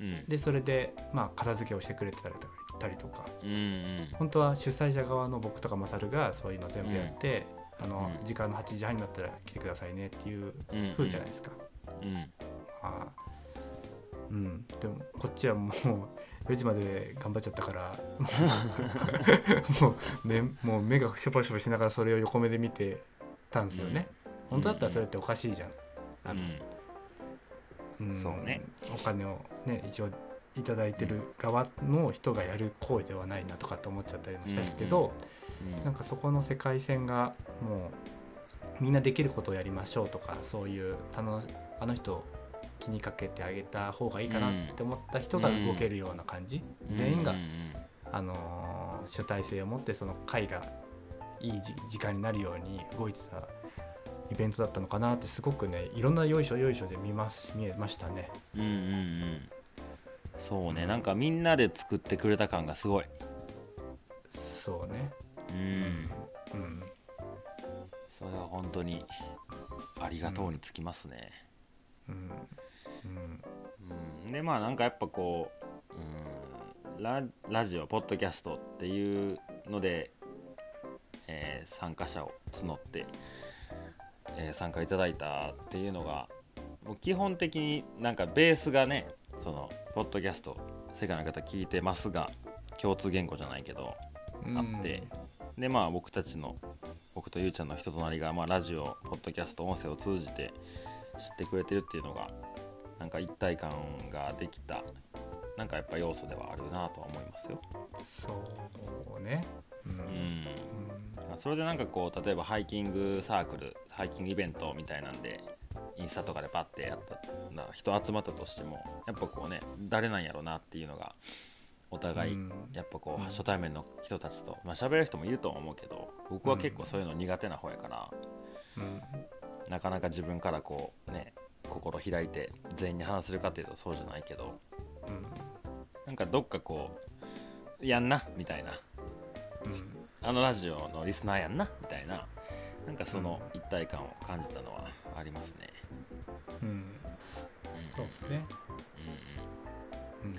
うん。でそれでまあ片付けをしてくれてたりとか。たりとかうんうん。本当は主催者側の僕とかマサルがそういうの全部やって、あのうん。時間の8時半になったら来てくださいねっていううん風じゃないですか、うん。ああうん。でもこっちはもう4時まで頑張っちゃったから もう目もう目がショパショパしながらそれを横目で見てたんですよね、本当だったらそれっておかしいじゃん、あのうん。そうね。お金をね一応いただいてる側の人がやる行為ではないなとかって思っちゃったりもしたけど、うん。なんかそこの世界線がもうみんなできることをやりましょうとかそういう楽しあの人気にかけてあげた方がいいかなって思った人が動けるような感じ、全員が、うんあのー主体性を持ってその会がいいじ時間になるように動いてたイベントだったのかなってすごくねいろんなよいしょよいしょで見ます見えましたね。うんうんうんそうねなんかみんなで作ってくれた感がすごいそうね。うんうん。それは本当にありがとうにつきますね、うん。うん。うん。でまあなんかやっぱこう、うん、ララジオポッドキャストっていうので、えー参加者を募って、えー参加いただいたっていうのがもう基本的になんかベースがねそのポッドキャスト世界の方聞いてますが共通言語じゃないけどあって、でまあ僕たちの僕とゆうちゃんの人となりが、まあ、ラジオポッドキャスト音声を通じて知ってくれてるっていうのがなんか一体感ができたなんかやっぱ要素ではあるなとは思いますよ。そうね。うん。うんそれでなんかこう例えばハイキングサークルハイキングイベントみたいなんでインスタとかでパッてやったな人集まったとしてもやっぱこうね誰なんやろうなっていうのがお互いうんやっぱこう、うん初対面の人たちとまあ喋る人もいると思うけど僕は結構そういうの苦手な方やから、うんなかなか自分からこうね心開いて全員に話せるかっていうとそうじゃないけどうんなんかどっかこうやんなみたいなあのラジオのリスナーやんなみたいななんかその一体感を感じたのはありますね。うん。うん。うんそうですね。うんうんうん。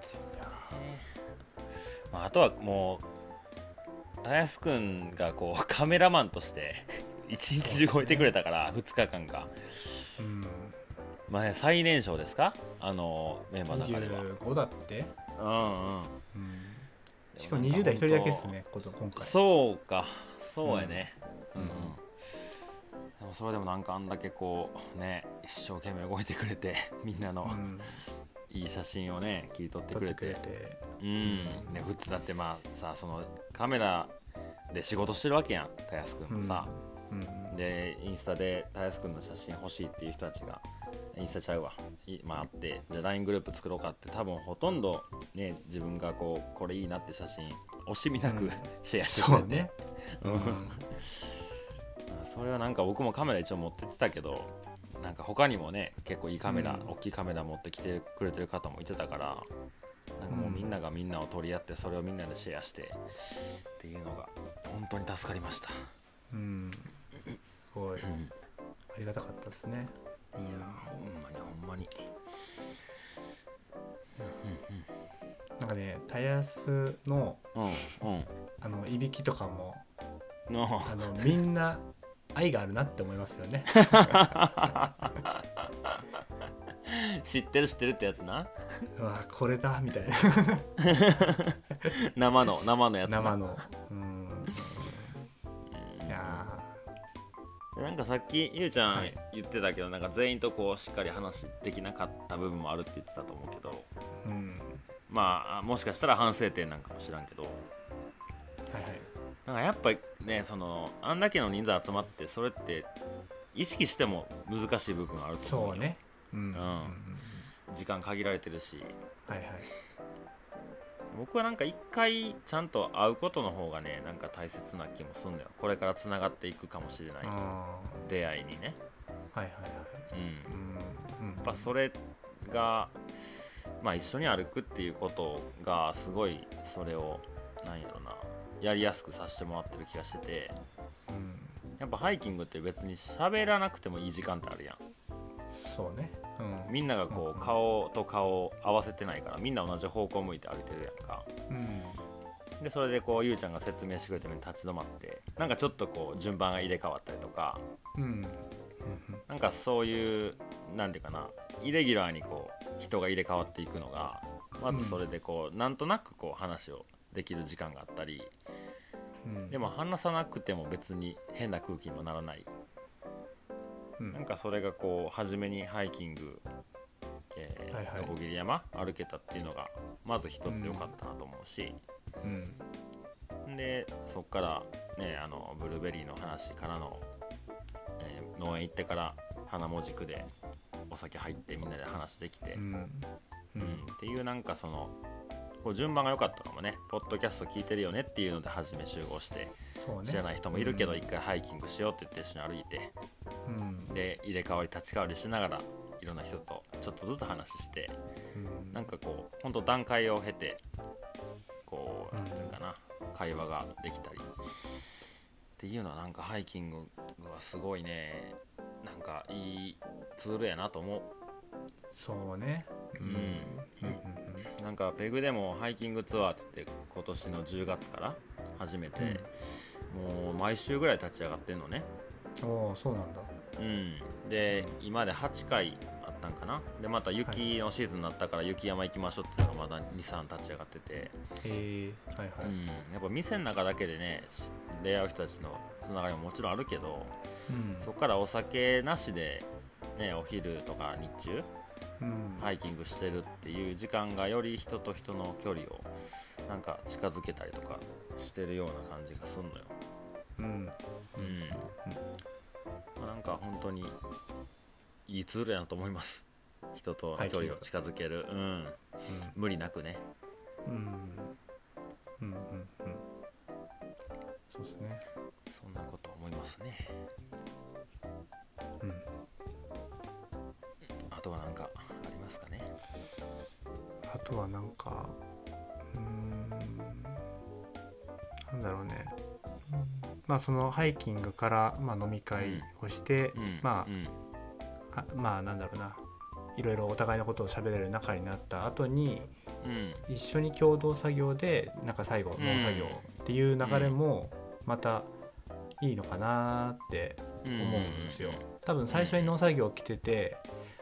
そうだねまあ、あとはもうたやすくんがこうカメラマンとして一日中動いてくれたから2日間が、うん。まあね、最年少ですか？あのメンバーの中では。25だって？うんうんうん。しかも20代一人だけですね。今回。そうかそうやねう、うんんうんでもそれでもなんかあんだけこうね一生懸命動いてくれて みんなのうん。いい写真をね切り取ってくれて。うんね普通だってまあさそのカメラで仕事してるわけやんたやすくんもさ、うん。でインスタでたやすくんの写真欲しいっていう人たちがインスタちゃうわ。いまああってじゃあ LINE グループ作ろうかって多分ほとんどね自分がこうこれいいなって写真惜しみなく、うん。シェアしてくれて。うん。それはなんか僕もカメラ一応持ってってたけどなんか他にもね結構いいカメラ、うん。大きいカメラ持ってきてくれてる方もいてたからなんかもうみんながみんなを取り合ってそれをみんなでシェアしてっていうのが本当に助かりました、うん。い。うん、ありがたかったですね。いやほんまにほんまになんかね、たやすのうんうんあのいびきとかもあのみんな愛があるなって思いますよね。知ってる知ってるってやつなうわこれだみたいな 生の生のやつな生の。なんかさっきゆうちゃんはい言ってたけど、なんか全員とこうしっかり話できなかった部分もあるって言ってたと思うけどーうん。まあもしかしたら反省点なんかもしらんけどはいはい。なんかやっぱりねそのあんだけの人数集まってそれって意識しても難しい部分あると思うよそうね。うん。うん。うん時間限られてるしはいはい。僕はなんか一回ちゃんと会うことの方がねなんか大切な気もすんのよこれからつながっていくかもしれないあ出会いにねあ。はいはいはい。うんうん。うん。やっぱそれが、まあ、一緒に歩くっていうことがすごいそれをなんやろなやりやすくさせてもらってる気がしててうん。やっぱハイキングって別に喋らなくてもいい時間ってあるやんそうね。うん。みんながこうんう顔と顔を合わせてないからみんな同じ方向向いて歩いてるやんかうん。でそれでこうゆうちゃんが説明してくれたのに立ち止まってなんかちょっとこう順番が入れ替わったりとかうん。うん。なんかそういうなんていうかなイレギュラーにこう人が入れ替わっていくのがまずそれでこう、なんとなくこう話をできる時間があったりうん。でも話さなくても別に変な空気にもならないうん、なんかそれがこう初めにハイキングはい横切山歩けたっていうのがまず一つ良かったなと思うし、うん。でそっからねあのブルーベリーの話からの、えー農園行ってから花もじくでお酒入ってみんなで話できて、うん。うん。っていうなんかそのこう順番が良かったかもねポッドキャスト聞いてるよねっていうので初め集合してね。知らない人もいるけどうん。一回ハイキングしようって言って一緒に歩いてうん。で入れ替わり立ち替わりしながらいろんな人とちょっとずつ話してうん。なんかこう本当段階を経てこううん。なんていうかな会話ができたり。っていうのはなんかハイキングはすごいねなんかいいツールやなと思う。そうね。うん。うん。うん。なんかペグでもハイキングツアーって言って今年の10月から始めて、もう毎週ぐらい立ち上がってんのね。うんおおそうなんだうん。で今で8回あったんかな？でまた雪のシーズンになったから雪山行きましょうっていうのがまだ23立ち上がってて、へえはいはい。うん、やっぱ店の中だけでねし出会う人たちのつながりももちろんあるけどうん。そこからお酒なしで、ね、お昼とか日中うん。ハイキングしてるっていう時間がより人と人の距離をなんか近づけたりとかしてるような感じがすんのよ。うん。うんまあなんか本当にいいツールやなと思います。人との距離を近づける、うん、無理なくね。うん。うんうんうん。そうですね。そんなこと思いますね。うん。あとは何かありますかね？あとはなんかうーん。なんだろうねまあそのハイキングから、まあ、飲み会をして、うん、まうん、ああまあなんだろうな。いろいろお互いのことを喋れる仲になった後にうん、一緒に共同作業でなんか最後うん農作業っていう流れもまたいいのかなってうん思うんですよ。多分最初に農作業来てて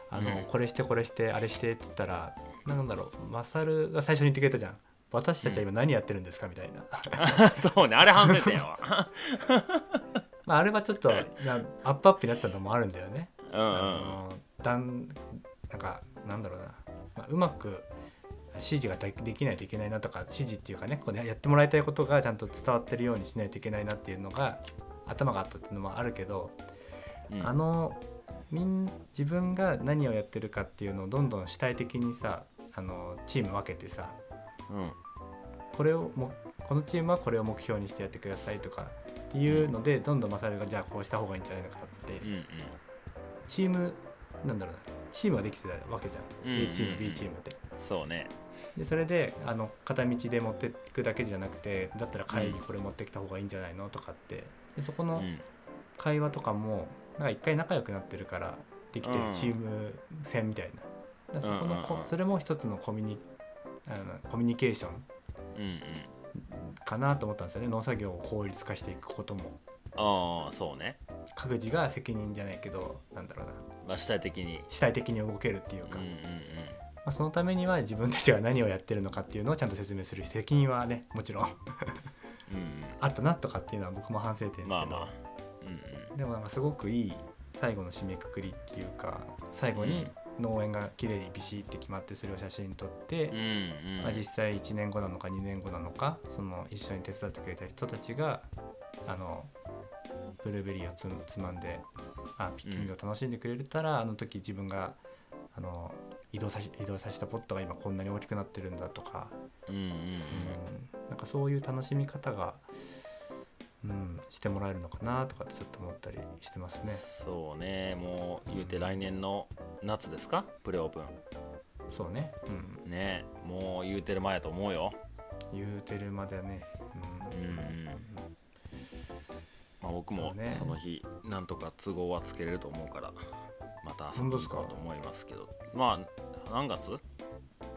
あのうん。これしてこれしてあれしてって言ったらなんだろうマサルが最初に言ってくれたじゃん私たちは今何やってるんですかみたいな、そうね、あれ反省点やわ。まあ、あれはちょっとなアップアップになったのもあるんだよね。うんうんあのだんなんかなんだろうな、まあ、うまく指示がでできないといけないなとか指示っていうかねこうねやってもらいたいことがちゃんと伝わってるようにしないといけないなっていうのが頭があったっていうのもあるけど、うん、あのみん自分が何をやってるかっていうのをどんどん主体的にさあのチーム分けてさうん、これをもこのチームはこれを目標にしてやってくださいとかっていうので、どんどんマサルがじゃあこうした方がいいんじゃないのかって、うん、うん、チームなんだろうな。チームができてたわけじゃん、うんうんうん。A チーム B チームって。そうね。でそれであの片道で持っていくだけじゃなくてだったら帰りうんこれ持ってきた方がいいんじゃないのとかって。でそこのうん、会話とかもなんか一回仲良くなってるからできてるうん。チーム戦みたいな、だからそこのこ、うんうんうん。それも一つのコミュニあのコミュニケーションうん、うん。かなと思ったんですよね農作業を効率化していくこともああ、そうね。各自が責任じゃないけどなんだろうなまあ、主体的に。主体的に動けるっていうか、うん、うん、うん。まあ、そのためには自分たちが何をやってるのかっていうのをちゃんと説明する責任はねもちろんうん、あったなとかっていうのは僕も反省点ですけど、まあまあ。うん、でもなんかすごくいい最後の締めくくりっていうか最後に農園が綺麗にビシッて決まってそれを写真撮って、うん、うん、うん。まあ、実際1年後なのか2年後なのかその一緒に手伝ってくれた人たちがあのブルーベリーをつつまんであピッキングを楽しんでくれたら、あの時自分があの移動さし移動させたポットが今こんなに大きくなってるんだとか、うん、うん、うん。うんなんかそういう楽しみ方が、うん、してもらえるのかなとかってちょっと思ったりしてますね。そうね、もう言うて来年の夏ですか？プレオープン。そうね、うん、ねもう言うてる前やと思うよ。言うてるまでね、うん、うん。まあ、僕もその日、なんとか都合はつけれると思うから、また遊びに行こうと思いますけど。まあ、何月？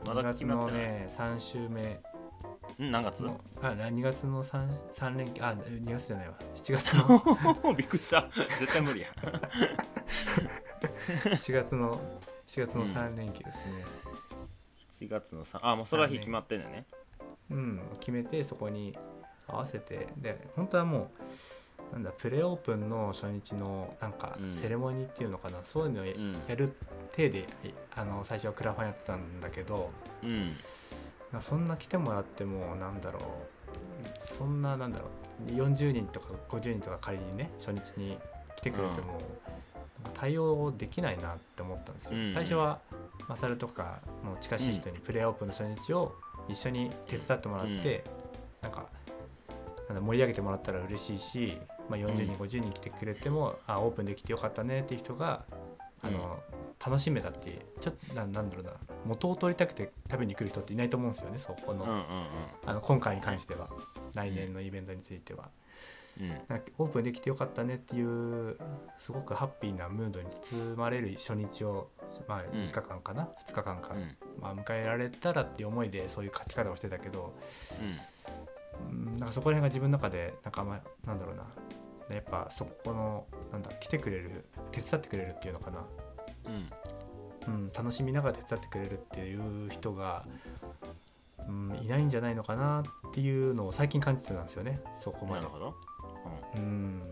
ま2だ月決まってない。のね3週目うん、何月？のあ2月の 3, 3連休？あ2月じゃないわ。7月の。びっくりした。絶対無理や。7月の4月の3連休ですね。7月の3、あ、もうそれは日決まってんねんね。うん、決めてそこに合わせて。で本当はもうなんだプレオープンの初日のなんかうん。セレモニーっていうのかな、そういうのをやうん。やる体であの最初はクラファンやってたんだけどうん。なそんな来てもらってもなんだろう。そんななんだろう。40人とか50人とか仮にね初日に来てくれても、対応できないなって思ったんですよ。うん。最初はマサルとかの近しい人にプレーオープンの初日を一緒に手伝ってもらって、なんかなんだ盛り上げてもらったら嬉しいし、まあ、40人、うん。50人来てくれてもあオープンできてよかったねっていう人があの、楽しめたってちょっとななんだろうな元を取りたくて食べに来る人っていないと思うんですよねそこの,、うんうんあの今回に関しては。来年のイベントについては。うん。なんかオープンできてよかったねっていうすごくハッピーなムードに包まれる初日を、まあ、ん。3日間かな、2日間か、うん。まあ、迎えられたらっていう思いでそういう書き方をしてたけど、うん。うん、なんかそこら辺が自分の中でなんかまなんだろうな。やっぱそこのなんだ来てくれる手伝ってくれるっていうのかな、うんうん、楽しみながら手伝ってくれるっていう人が、うん、いないんじゃないのかなっていうのを最近感じてたんですよねそこまで。なる。ほど。うん。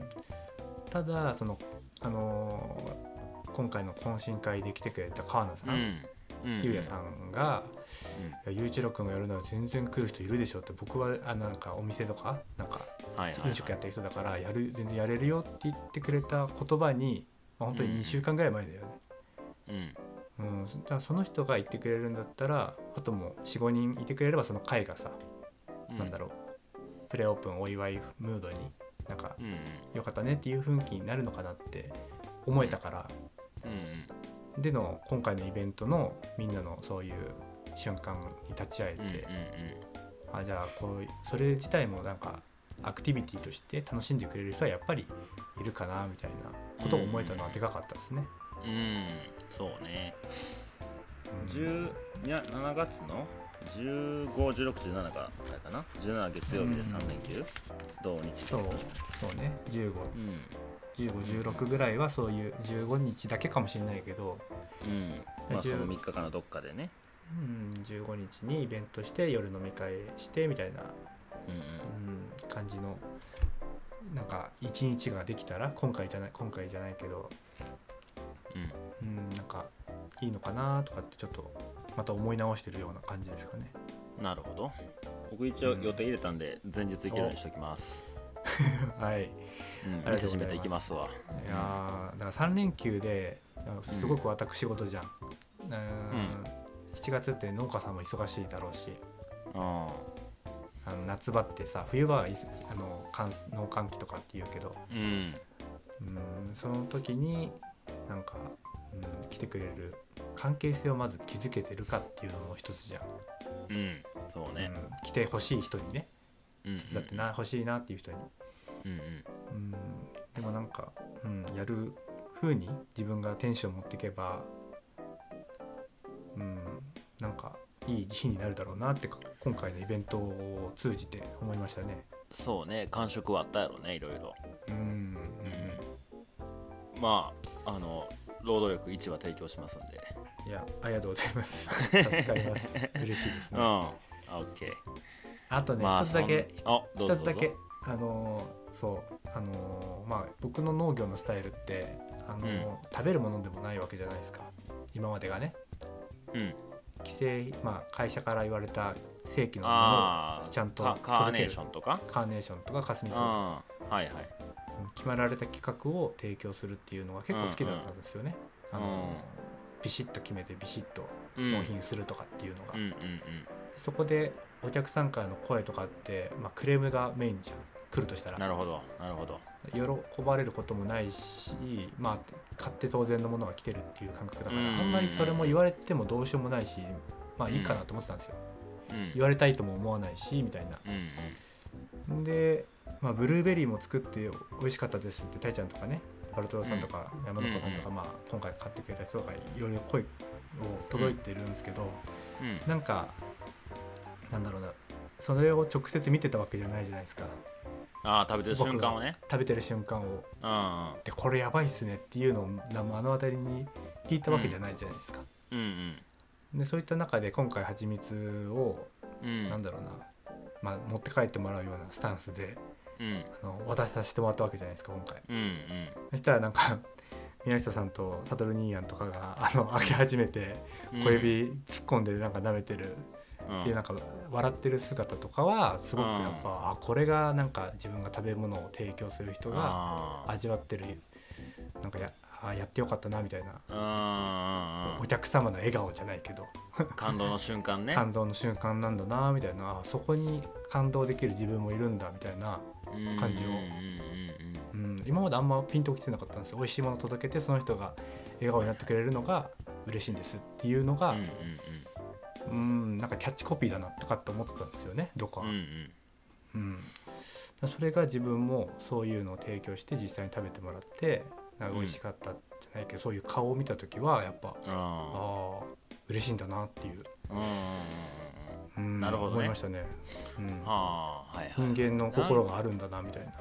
ただそのあのー今回の懇親会で来てくれた川名さん、うん。うん。ゆうやさんが「いやゆういちろくんがやるなら全然来る人いるでしょ」って僕はあなんかお店とかなんか飲食やってる人だからやる全然やれるよって言ってくれた言葉に、まあ、本当にうん2週間ぐらい前だよね。うんうん、だからその人が言ってくれるんだったらあともう45人いてくれればその会がさ、うん。なんだろう。プレオープンお祝いムードになんかうんうん。よかったねっていう雰囲気になるのかなって思えたから、うん。での今回のイベントのみんなのそういう瞬間に立ち会えて、あじゃあこうそれ自体もなんかアクティビティとして楽しんでくれる人はやっぱりいるかなみたいなことを思えたのはでかかったですね。うんうんそうね。うん。10いや7月の151617があれかな？17月曜日で3連休？土日月そうそうね。15うん。1516ぐらいはそういう15日だけかもしれないけど、うん。まあそ10の3日間のどっかでね。うん、15日にイベントして夜飲み会してみたいな、うん。うん、感じのなんか一日ができたら今回じゃない今回じゃないけど、いいのかなとかってちょっとまた思い直してるような感じですかね。なるほど。僕一応予定入れたんで前日行けるようにしておきます。はい、うんありがとうございます。見せしめていきますわ。いやーだから3連休ですごく私事じゃん。うん。7月って農家さんも忙しいだろうし。ああ。の夏場ってさ冬場はあの乾農閑期とかって言うけど。うん。うんその時になんか、うん、来てくれる関係性をまず築けてるかっていうのも一つじゃん、うんそうね。うん、来てほしい人にねうん手伝ってな欲しいなっていう人に、うんうん。うん、でもなんか、うん、やる風に自分がテンション持っていけばうんなんかいい日になるだろうなってか今回のイベントを通じて思いましたね。そうね。感触はあったやろねいろいろ。うんまああの労働力1は提供しますんでいやありがとうございます。助かります。嬉しいですね。うん。オッケーあとね、まあ一つだけ一つだけあのーそうあのーまあ僕の農業のスタイルってあのー食べるものでもないわけじゃないですか。今までがね。うん。規制まあ会社から言われた正規のものをちゃんとカカーネーションとか？カーネーションとかカスミソウとかはいはい。うん決まられた企画を提供するっていうのが結構好きだったんですよね、うん。うんあのービシッと決めてビシッとうん。納品するとかっていうのが、うんうんそこでお客さんからの声とかって、まあ、クレームがメインじゃん。来るとしたら。うんなるほど。なるほど。喜ばれることもないし、まあ、買って当然のものが来てるっていう感覚だから、うんあんまりそれも言われてもどうしようもないしまあいいかなと思ってたんですよ、うん。言われたいとも思わないしみたいな。うんうん。で、まあ、ブルーベリーも作って美味しかったですってたいちゃんとかねバルトロさんとか山中さんとか、うんまあ、今回買ってくれた人とかいろいろ声を届いてるんですけど、うん。なんかなんだろうなそれを直接見てたわけじゃないじゃないですか。ああ食べてる瞬間をね。食べてる瞬間を。うんでこれやばいっすねっていうのをな目の当たりに聞いたわけじゃないじゃないですか、うん。うんでそういった中で今回蜂蜜をうん。なんだろうな、まあ、持って帰ってもらうようなスタンスでうんあの渡させてもらったわけじゃないですか今回。うんうん。そしたらなんか 宮下さんと悟兄やんとかがあの開け始めてうん。小指突っ込んでなんか舐めてるうん。っていうなんか笑ってる姿とかはすごくやっうん。ぱあこれがなんか自分が食べ物を提供する人があ味わってるなんかやあやってよかったなみたいな。ーうんお客様の笑顔じゃないけど。う ん感動の瞬間ね。感動の瞬間なんだなみたいな。あそこに感動できる自分もいるんだみたいな、感じを。うんうんうん、今まであんまピンときてなかったんですよ。美味しいものを届けてその人が笑顔になってくれるのが嬉しいんですっていうのがうんうんうん。なんかキャッチコピーだなとかって思ってたんですよねどこか、うんうん。うん、それが自分もそういうのを提供して実際に食べてもらってなんか美味しかったじゃないけど、そういう顔を見た時はやっぱあああ嬉しいんだなっていう、なるほどね。思いましたね、うん。うんはあはいはい。人間の心があるんだなみたいな。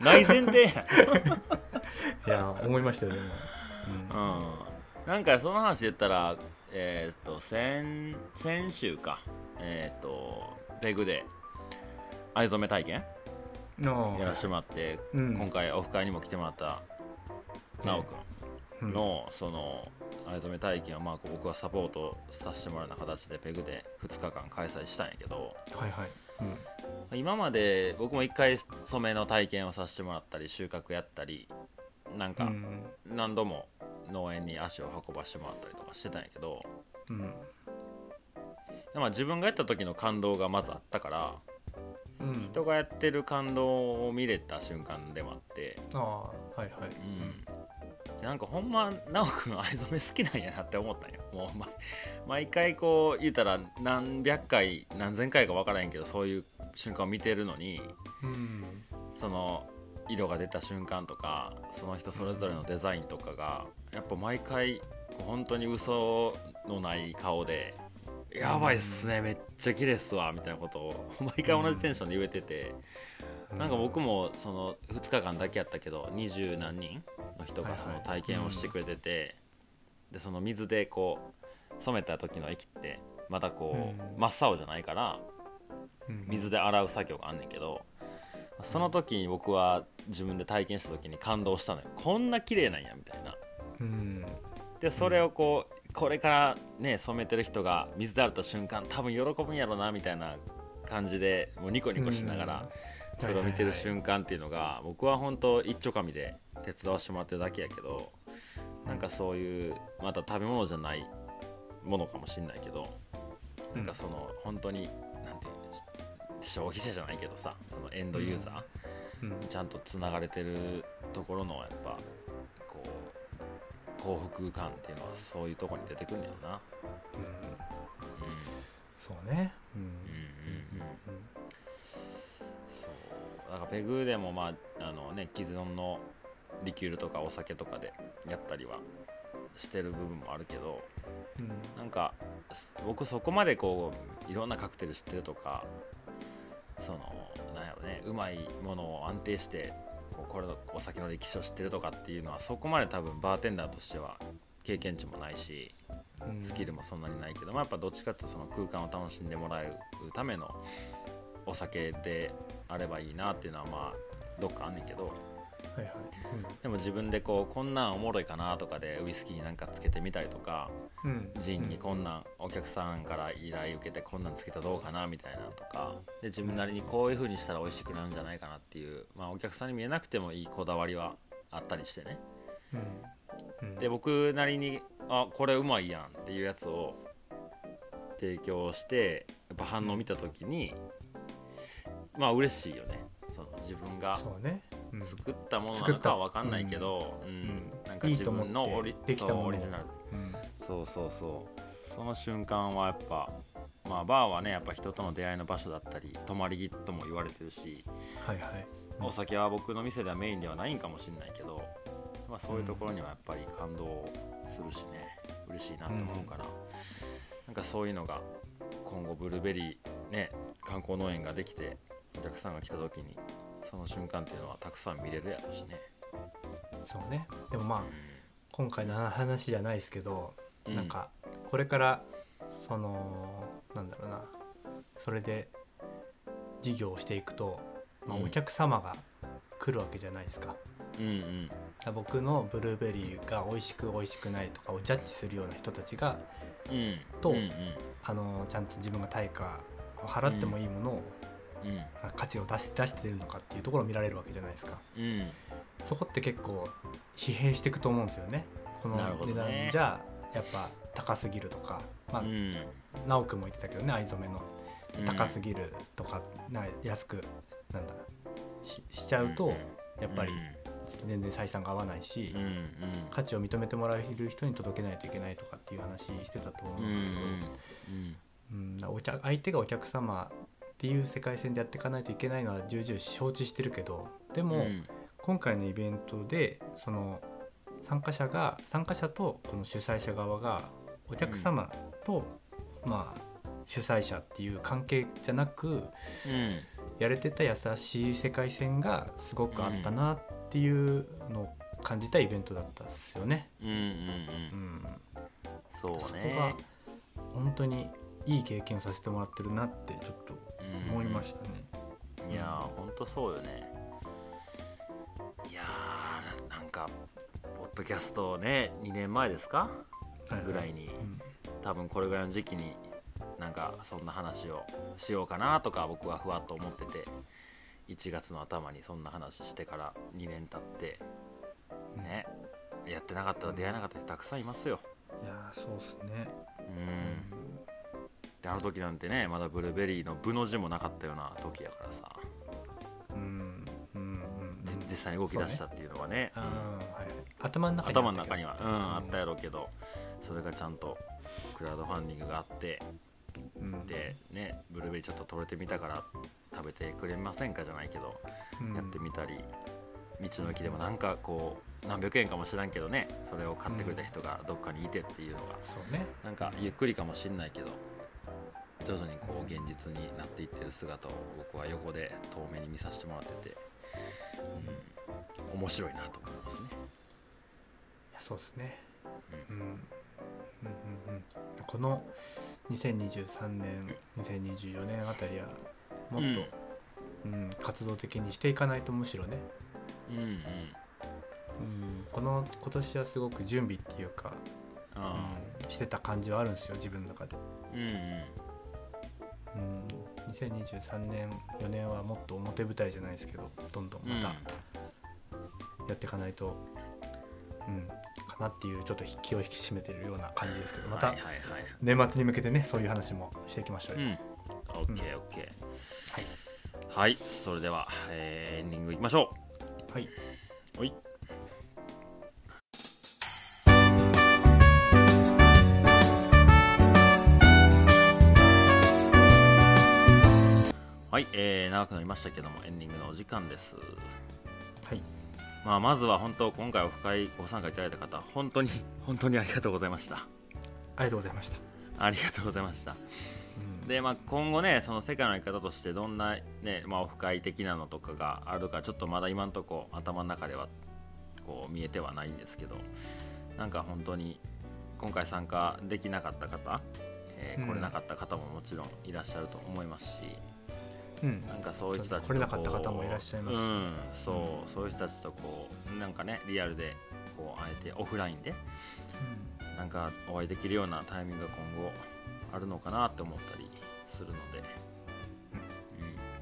内前提や。いや思いましたよね、うん。うん。なんかその話言ったらえーっと先先週か。えーっとペグで藍染め体験？のやらせてもらって、うん。今回オフ会にも来てもらった奈くうん。ん。のその藍染め体験をまあ僕はサポートさせてもらうような形でペグで2日間開催したんやけどはいはい、うん。今まで僕も1回染めの体験をさせてもらったり収穫やったりなんかうん。何度も農園に足を運ばしてもらったりとかしてたんやけど、うん。まあ、自分がやった時の感動がまずあったからうん。人がやってる感動を見れた瞬間でもあって、ああはいはい。うん、なんかほんま奈くん藍染め好きなんやなって思ったんよもう毎毎回こう言うたら何百回何千回か分からへんけどそういう瞬間を見てるのにうん。その色が出た瞬間とかその人それぞれのデザインとかがやっぱ毎回本当に嘘のない顔で「やばいっすねめっちゃ綺麗っすわ」みたいなことを毎回同じテンションで言えてて、なんか僕もその2日間だけやったけど二十何人の人がその体験をしてくれてて、でその水でこう染めた時の液ってまだこう、うん。真っ青じゃないからうん。水で洗う作業があんねんけどその時に僕は自分で体験した時に感動したのよ。こんな綺麗なんやみたいな。うん。でそれをこうこれからね染めてる人が水で洗った瞬間多分喜ぶんやろなみたいな感じでもうニコニコしながらうんそれを見てる瞬間っていうのが僕は本当一丁紙で手伝わしてもらってるだけやけどなんかそういうまた食べ物じゃないものかもしれないけどなんかその本当になんていうの消費者じゃないけどさそのエンドユーザー、うん。ちゃんとつながれてるところのやっぱこう幸福感っていうのはそういうところに出てくるんだよな。うん。そうね。うん。うんうんうんだからペグでもまああのね既存のリキュールとかお酒とかでやったりはしてる部分もあるけどうんなんかす僕そこまでこういろんなカクテル知ってるとかそのなんやろねうまいものを安定してこうこれのお酒の歴史を知ってるとかっていうのはそこまで多分バーテンダーとしては経験値もないしうん。スキルもそんなにないけど、まあ、やっぱどっちかっていうとその空間を楽しんでもらうためのお酒であればいいなっていうのはまあどっかあんねんけど。はいはい。でも自分でこうこんなんおもろいかなとかでウイスキーになんかつけてみたりとかうん。うんジンにこんなんお客さんから依頼受けてこんなんつけたらどうかなみたいなのとか。で自分なりにこういう風にしたら美味しくなるんじゃないかなっていう、まあ、お客さんに見えなくてもいいこだわりはあったりしてね。うん。うん。で僕なりにあこれうまいやんっていうやつを提供してやっぱ反応見た時にまあ嬉しいよね。その自分がそうね。うん。作ったものなのかは分かんないけど、うん。ん。なんか自分のオリそうできたものを。オリジナル。うん。そうそうそう。その瞬間はやっぱまあバーはねやっぱ人との出会いの場所だったり泊まり木とも言われてるしはいはい。お酒は僕の店ではメインではないんかもしれないけど、まあ、そういうところにはやっぱり感動するしね。嬉しいなと思うから、なんかそういうのが今後ブルーベリーね観光農園ができてお客さんが来た時にその瞬間っていうのはたくさん見れるやろしね。そうね。でもまあ今回の話じゃないですけどうん。なんかこれからそのなんだろうな。それで事業をしていくとまあ、うん。お客様が来るわけじゃないですか。うんうん。僕のブルーベリーが美味しく美味しくないとかをジャッジするような人たちがうん。とうんうん。あのちゃんと自分が対価を払ってもいいものを、うん価値を出し出してるのかっていうところを見られるわけじゃないですか。うん。そこって結構疲弊していくと思うんですよね。この値ね。段じゃやっぱ高すぎるとか、まあ、うん。直くんも言ってたけどね藍染めの。うん。高すぎるとか、な安くなんだししちゃうと、やっぱり全然採算が合わないし、うんうん。価値を認めてもらえる人に届けないといけないとかっていう話してたと思ううんんですけど、うんだからお客相手がお客様っていう世界線でやっていかないといけないのは重々承知してるけどでも、うん。今回のイベントでその参加者が参加者とこの主催者側がお客様と、まあ主催者っていう関係じゃなくうん。やれてた優しい世界線がすごくあったなっていうのを感じたイベントだったですよね。うんうんううん。ん、そうそこがね本当にいい経験をさせてもらってるなってちょっと思いましたね。いやーほんとそうよね。いやーななんかポッドキャストね2年前ですか？はぐらいに。うん。多分これぐらいの時期になんかそんな話をしようかなとか僕はふわっと思ってて1月の頭にそんな話してから2年経ってね。やってなかったら出会えなかった人たくさんいますよ。いやーそうっすね。うんであの時なんてねまだブルーベリーの部の字もなかったような時やからさ。うんうん実際に動き出したっていうのはね。あーはい。頭の中に頭の中には、ううん。ん、あったやろうけど。それがちゃんとクラウドファンディングがあって。うん。でねブルーベリーちょっと取れてみたから食べてくれませんかじゃないけど、うん。やってみたり。道の駅でもなんかこう何百円かもしらんけどね。それを買ってくれた人がどっかにいてっていうのが。そうね。なんかゆっくりかもしんないけど徐々にこう現実になっていってる姿を僕は横で遠目に見させてもらってて、うん、面白いなと思いますね。いやそうですね。うん。うん。うんうんこの2023年2024年あたりはもっと、うん。活動的にしていかないとむしろね、うんうん。うん、この今年はすごく準備っていうか、あ。うんしてた感じはあるんですよ自分の中で、うんうん、2023年4年はもっと表舞台じゃないですけどどんどんまたやっていかないと、うん、かなっていうちょっと気を引き締めてるような感じですけどまたはいはいはい。年末に向けてねそういう話もしていきましょうよ、うん、オッケーオッケー。はい、それでは、えーエンディングいきましょはい、う。はい。はい、えー長くなりましたけどもエンディングのお時間です。はい、まあまずは本当今回オフ会ご参加いただいた方本当に 本当にありがとうございました。ありがとうございました、ありがとうございました。うんで、まあ、今後ねその世界のやり方としてどんな、ねまあ、オフ会的なのとかがあるかちょっとまだ今のとこ頭の中ではこう見えてはないんですけどなんか本当に今回参加できなかった方、えーうん来れなかった方ももちろんいらっしゃると思いますし、うんなんかそういう人たちと来れなかった方もいらっしゃいますし。うん、そうそういう人たちとこうなんかねリアルでこうあえてオフラインでなんかお会いできるようなタイミングが今後あるのかなって思ったりするので、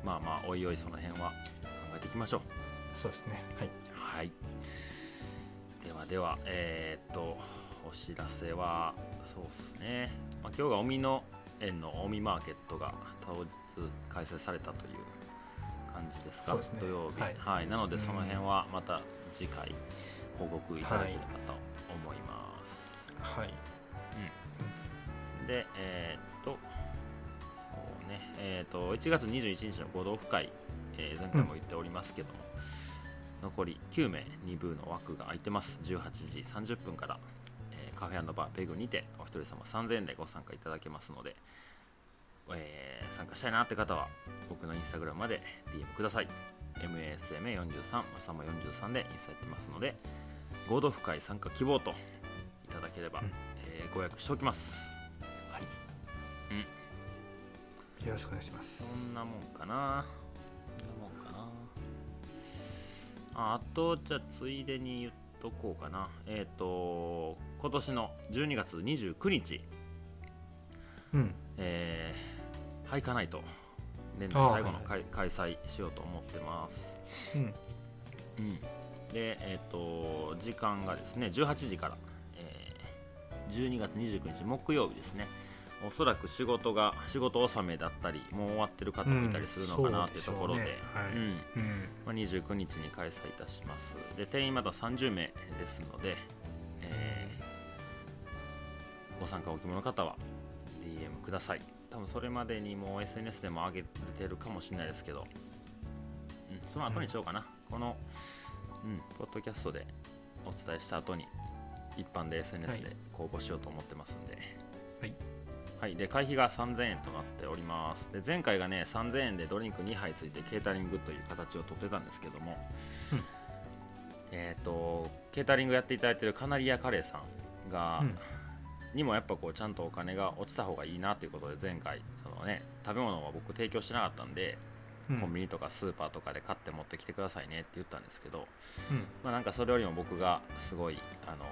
うん、まあまあおいおいその辺は考えていきましょう。そうですね。はい。はい。ではではえーっとお知らせはそうですね、まあ、今日が尾身の園の近江マーケットが開催されたという感じですか？ね。土曜日、はい。はい、なのでその辺はまた次回報告いただければと思います、はい。で、えーっと、ね、えーっと、1月21日の合同オフ会、えー前回も言っておりますけども、残り9名、2部の枠が空いてます。18時30分から、えーカフェバーペグにて、お一人様3000円でご参加いただけますので、えー参加したいなって方は、僕のインスタグラムまで DM ください。MASMA43、まさま43でインスタやってますので、合同オフ会参加希望といただければ、うんえーご予約しておきます。はい、うんよろしくお願いしますそんなもんかな。そんなもんかな。ああとじゃあついでに言っとこうかなえっ、と今年の12月29日うんえー、ハイカナイト年内最後の開,、開催しようと思ってます。うん。うん、で、えっと時間がですね18時から、えー12月29日木曜日ですね。おそらく仕事が仕事納めだったりもう終わってる方もいたりするのかなっていうところで,、うんそうでしょうね。はい。うん。うん。まあ、29日に開催いたします。で定員まだ30名ですので、えーご参加お希望の方は DM ください多分それまでにもう SNS でも上げてるかもしれないですけど、うん、その後にしようかな、この、うん、ポッドキャストでお伝えした後に一般で SNS はい。で公募しようと思ってますんで、はい。はい、で会費が3000円となっております。で前回がね3000円でドリンク2杯ついてケータリングという形をとってたんですけども、うん。えっ、とケータリングやっていただいているカナリアカレーさんが、うんにもやっぱこうちゃんとお金が落ちた方がいいなということで前回そのね食べ物は僕提供してなかったんで、うん。コンビニとかスーパーとかで買って持ってきてくださいねって言ったんですけど、うん。まあ、なんかそれよりも僕がすごいあの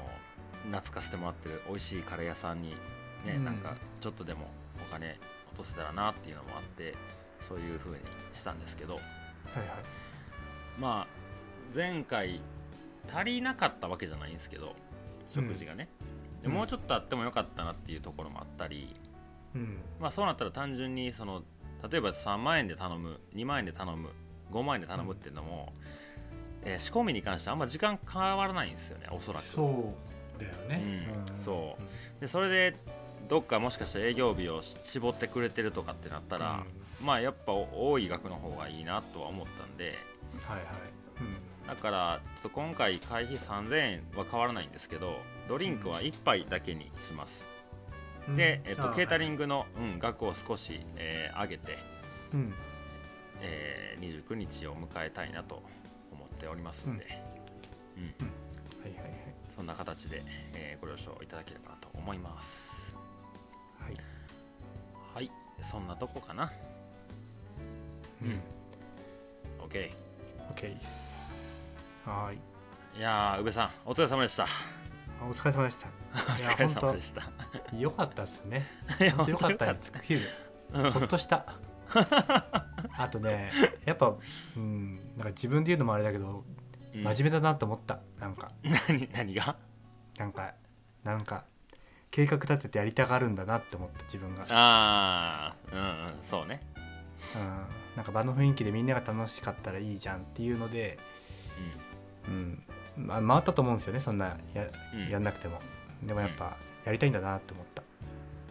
懐かせてもらってる美味しいカレー屋さんにね、うん。なんかちょっとでもお金落とせたらなっていうのもあってそういう風にしたんですけどはいはい。まあ前回足りなかったわけじゃないんですけど食事がね、でうん。もうちょっとあってもよかったなっていうところもあったり、うん。まあ、そうなったら単純にその例えば3万円で頼む2万円で頼む5万円で頼むっていうのも、えー仕込みに関してはあんま時間変わらないんですよねおそらく。そうだよね。うん。そう。でそれでどっかもしかしたら営業日をし絞ってくれてるとかってなったら、まあやっぱ多い額の方がいいなとは思ったんではいはい。だからちょっと今回会費3000円は変わらないんですけどドリンクは1杯だけにします、うん。で、えっと、ケータリグングの、うん、額を少し、えー上げて、うん。えー29日を迎えたいなと思っておりますんで、うん。はいはいそんな形で、えーご了承いただければなと思います。はい。はい。はいそんなとこかな。うん。うん。OK OK です。はーい。いやー宇部さんお疲れ様でした。あ お疲れ様でした。いやお疲れ本様でした。当よかったっすね。本当よかった本に尽きる当よかっほっとした。あとねやっぱうんなんか自分で言うのもあれだけど真面目だなと思った。なんか。何何が？なんかなんか計画立ててやりたがるんだなって思った自分が、うん、ああうんうんそうね。なんか場の雰囲気でみんなが楽しかったらいいじゃんっていうので、うんまあ、回ったと思うんですよねそんなやうん。やんなくても。でもやっぱやりたいんだなって思った、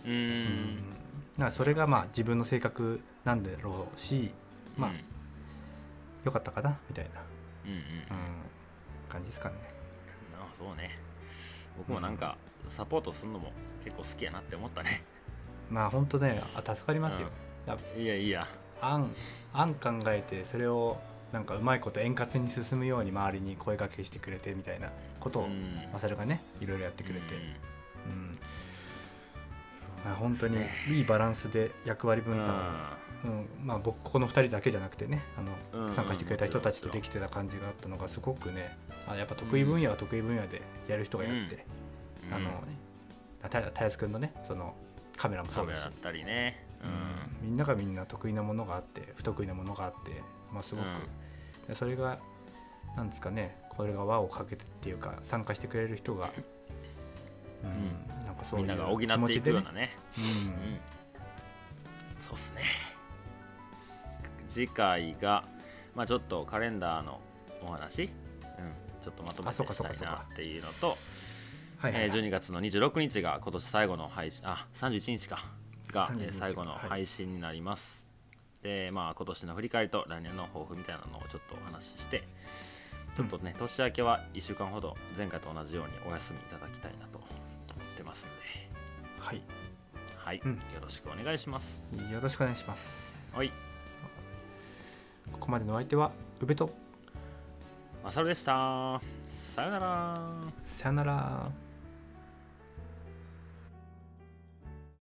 うーん。なんかそれがまあ自分の性格なんだろうしまあうん。よかったかなみたいな、うんうんうん。うん、感じですかね。あそうね。僕もなんかサポートするのも結構好きやなって思ったね。まあ本当ねあ助かりますよ、だいやいや。案案考えてそれをなんかうまいこと円滑に進むように周りに声掛けしてくれてみたいなことをうん。マサルがねいろいろやってくれて、ううん。まあ、本当にね。いいバランスで役割分ん担を、うん。まあ、僕この2人だけじゃなくてねあのうん。参加してくれた人たちとできてた感じがあったのがすごくねあやっぱ得意分野は得意分野でやる人がやって、うん。あのたたやすくんのねそのカメラもそうだし。ね。うん。みんながみんな得意なものがあって不得意なものがあって、まあ、すごく、でそれがなんですかねこれが輪をかけてっていうか参加してくれる人が、うんうん。なんかそういうみんなが補っていくようなね。うん。そうっすね。次回がまあちょっとカレンダーのお話。うん。ちょっとまとめてしたいなっていうのとうんはいはい。えーはい12月の26日が今年最後の配信。あ31日か。が、え31ー最後のはい。配信になります、でまあ今年の振り返りと来年の抱負みたいなのをちょっとお話ししてちょっとね、年明けは1週間ほど前回と同じようにお休みいただきたいなと思ってますので。はい。はい、うん。よろしくお願いします。よろしくお願いします。はい。ここまでのお相手は宇部とまさるでした。さよなら。さよなら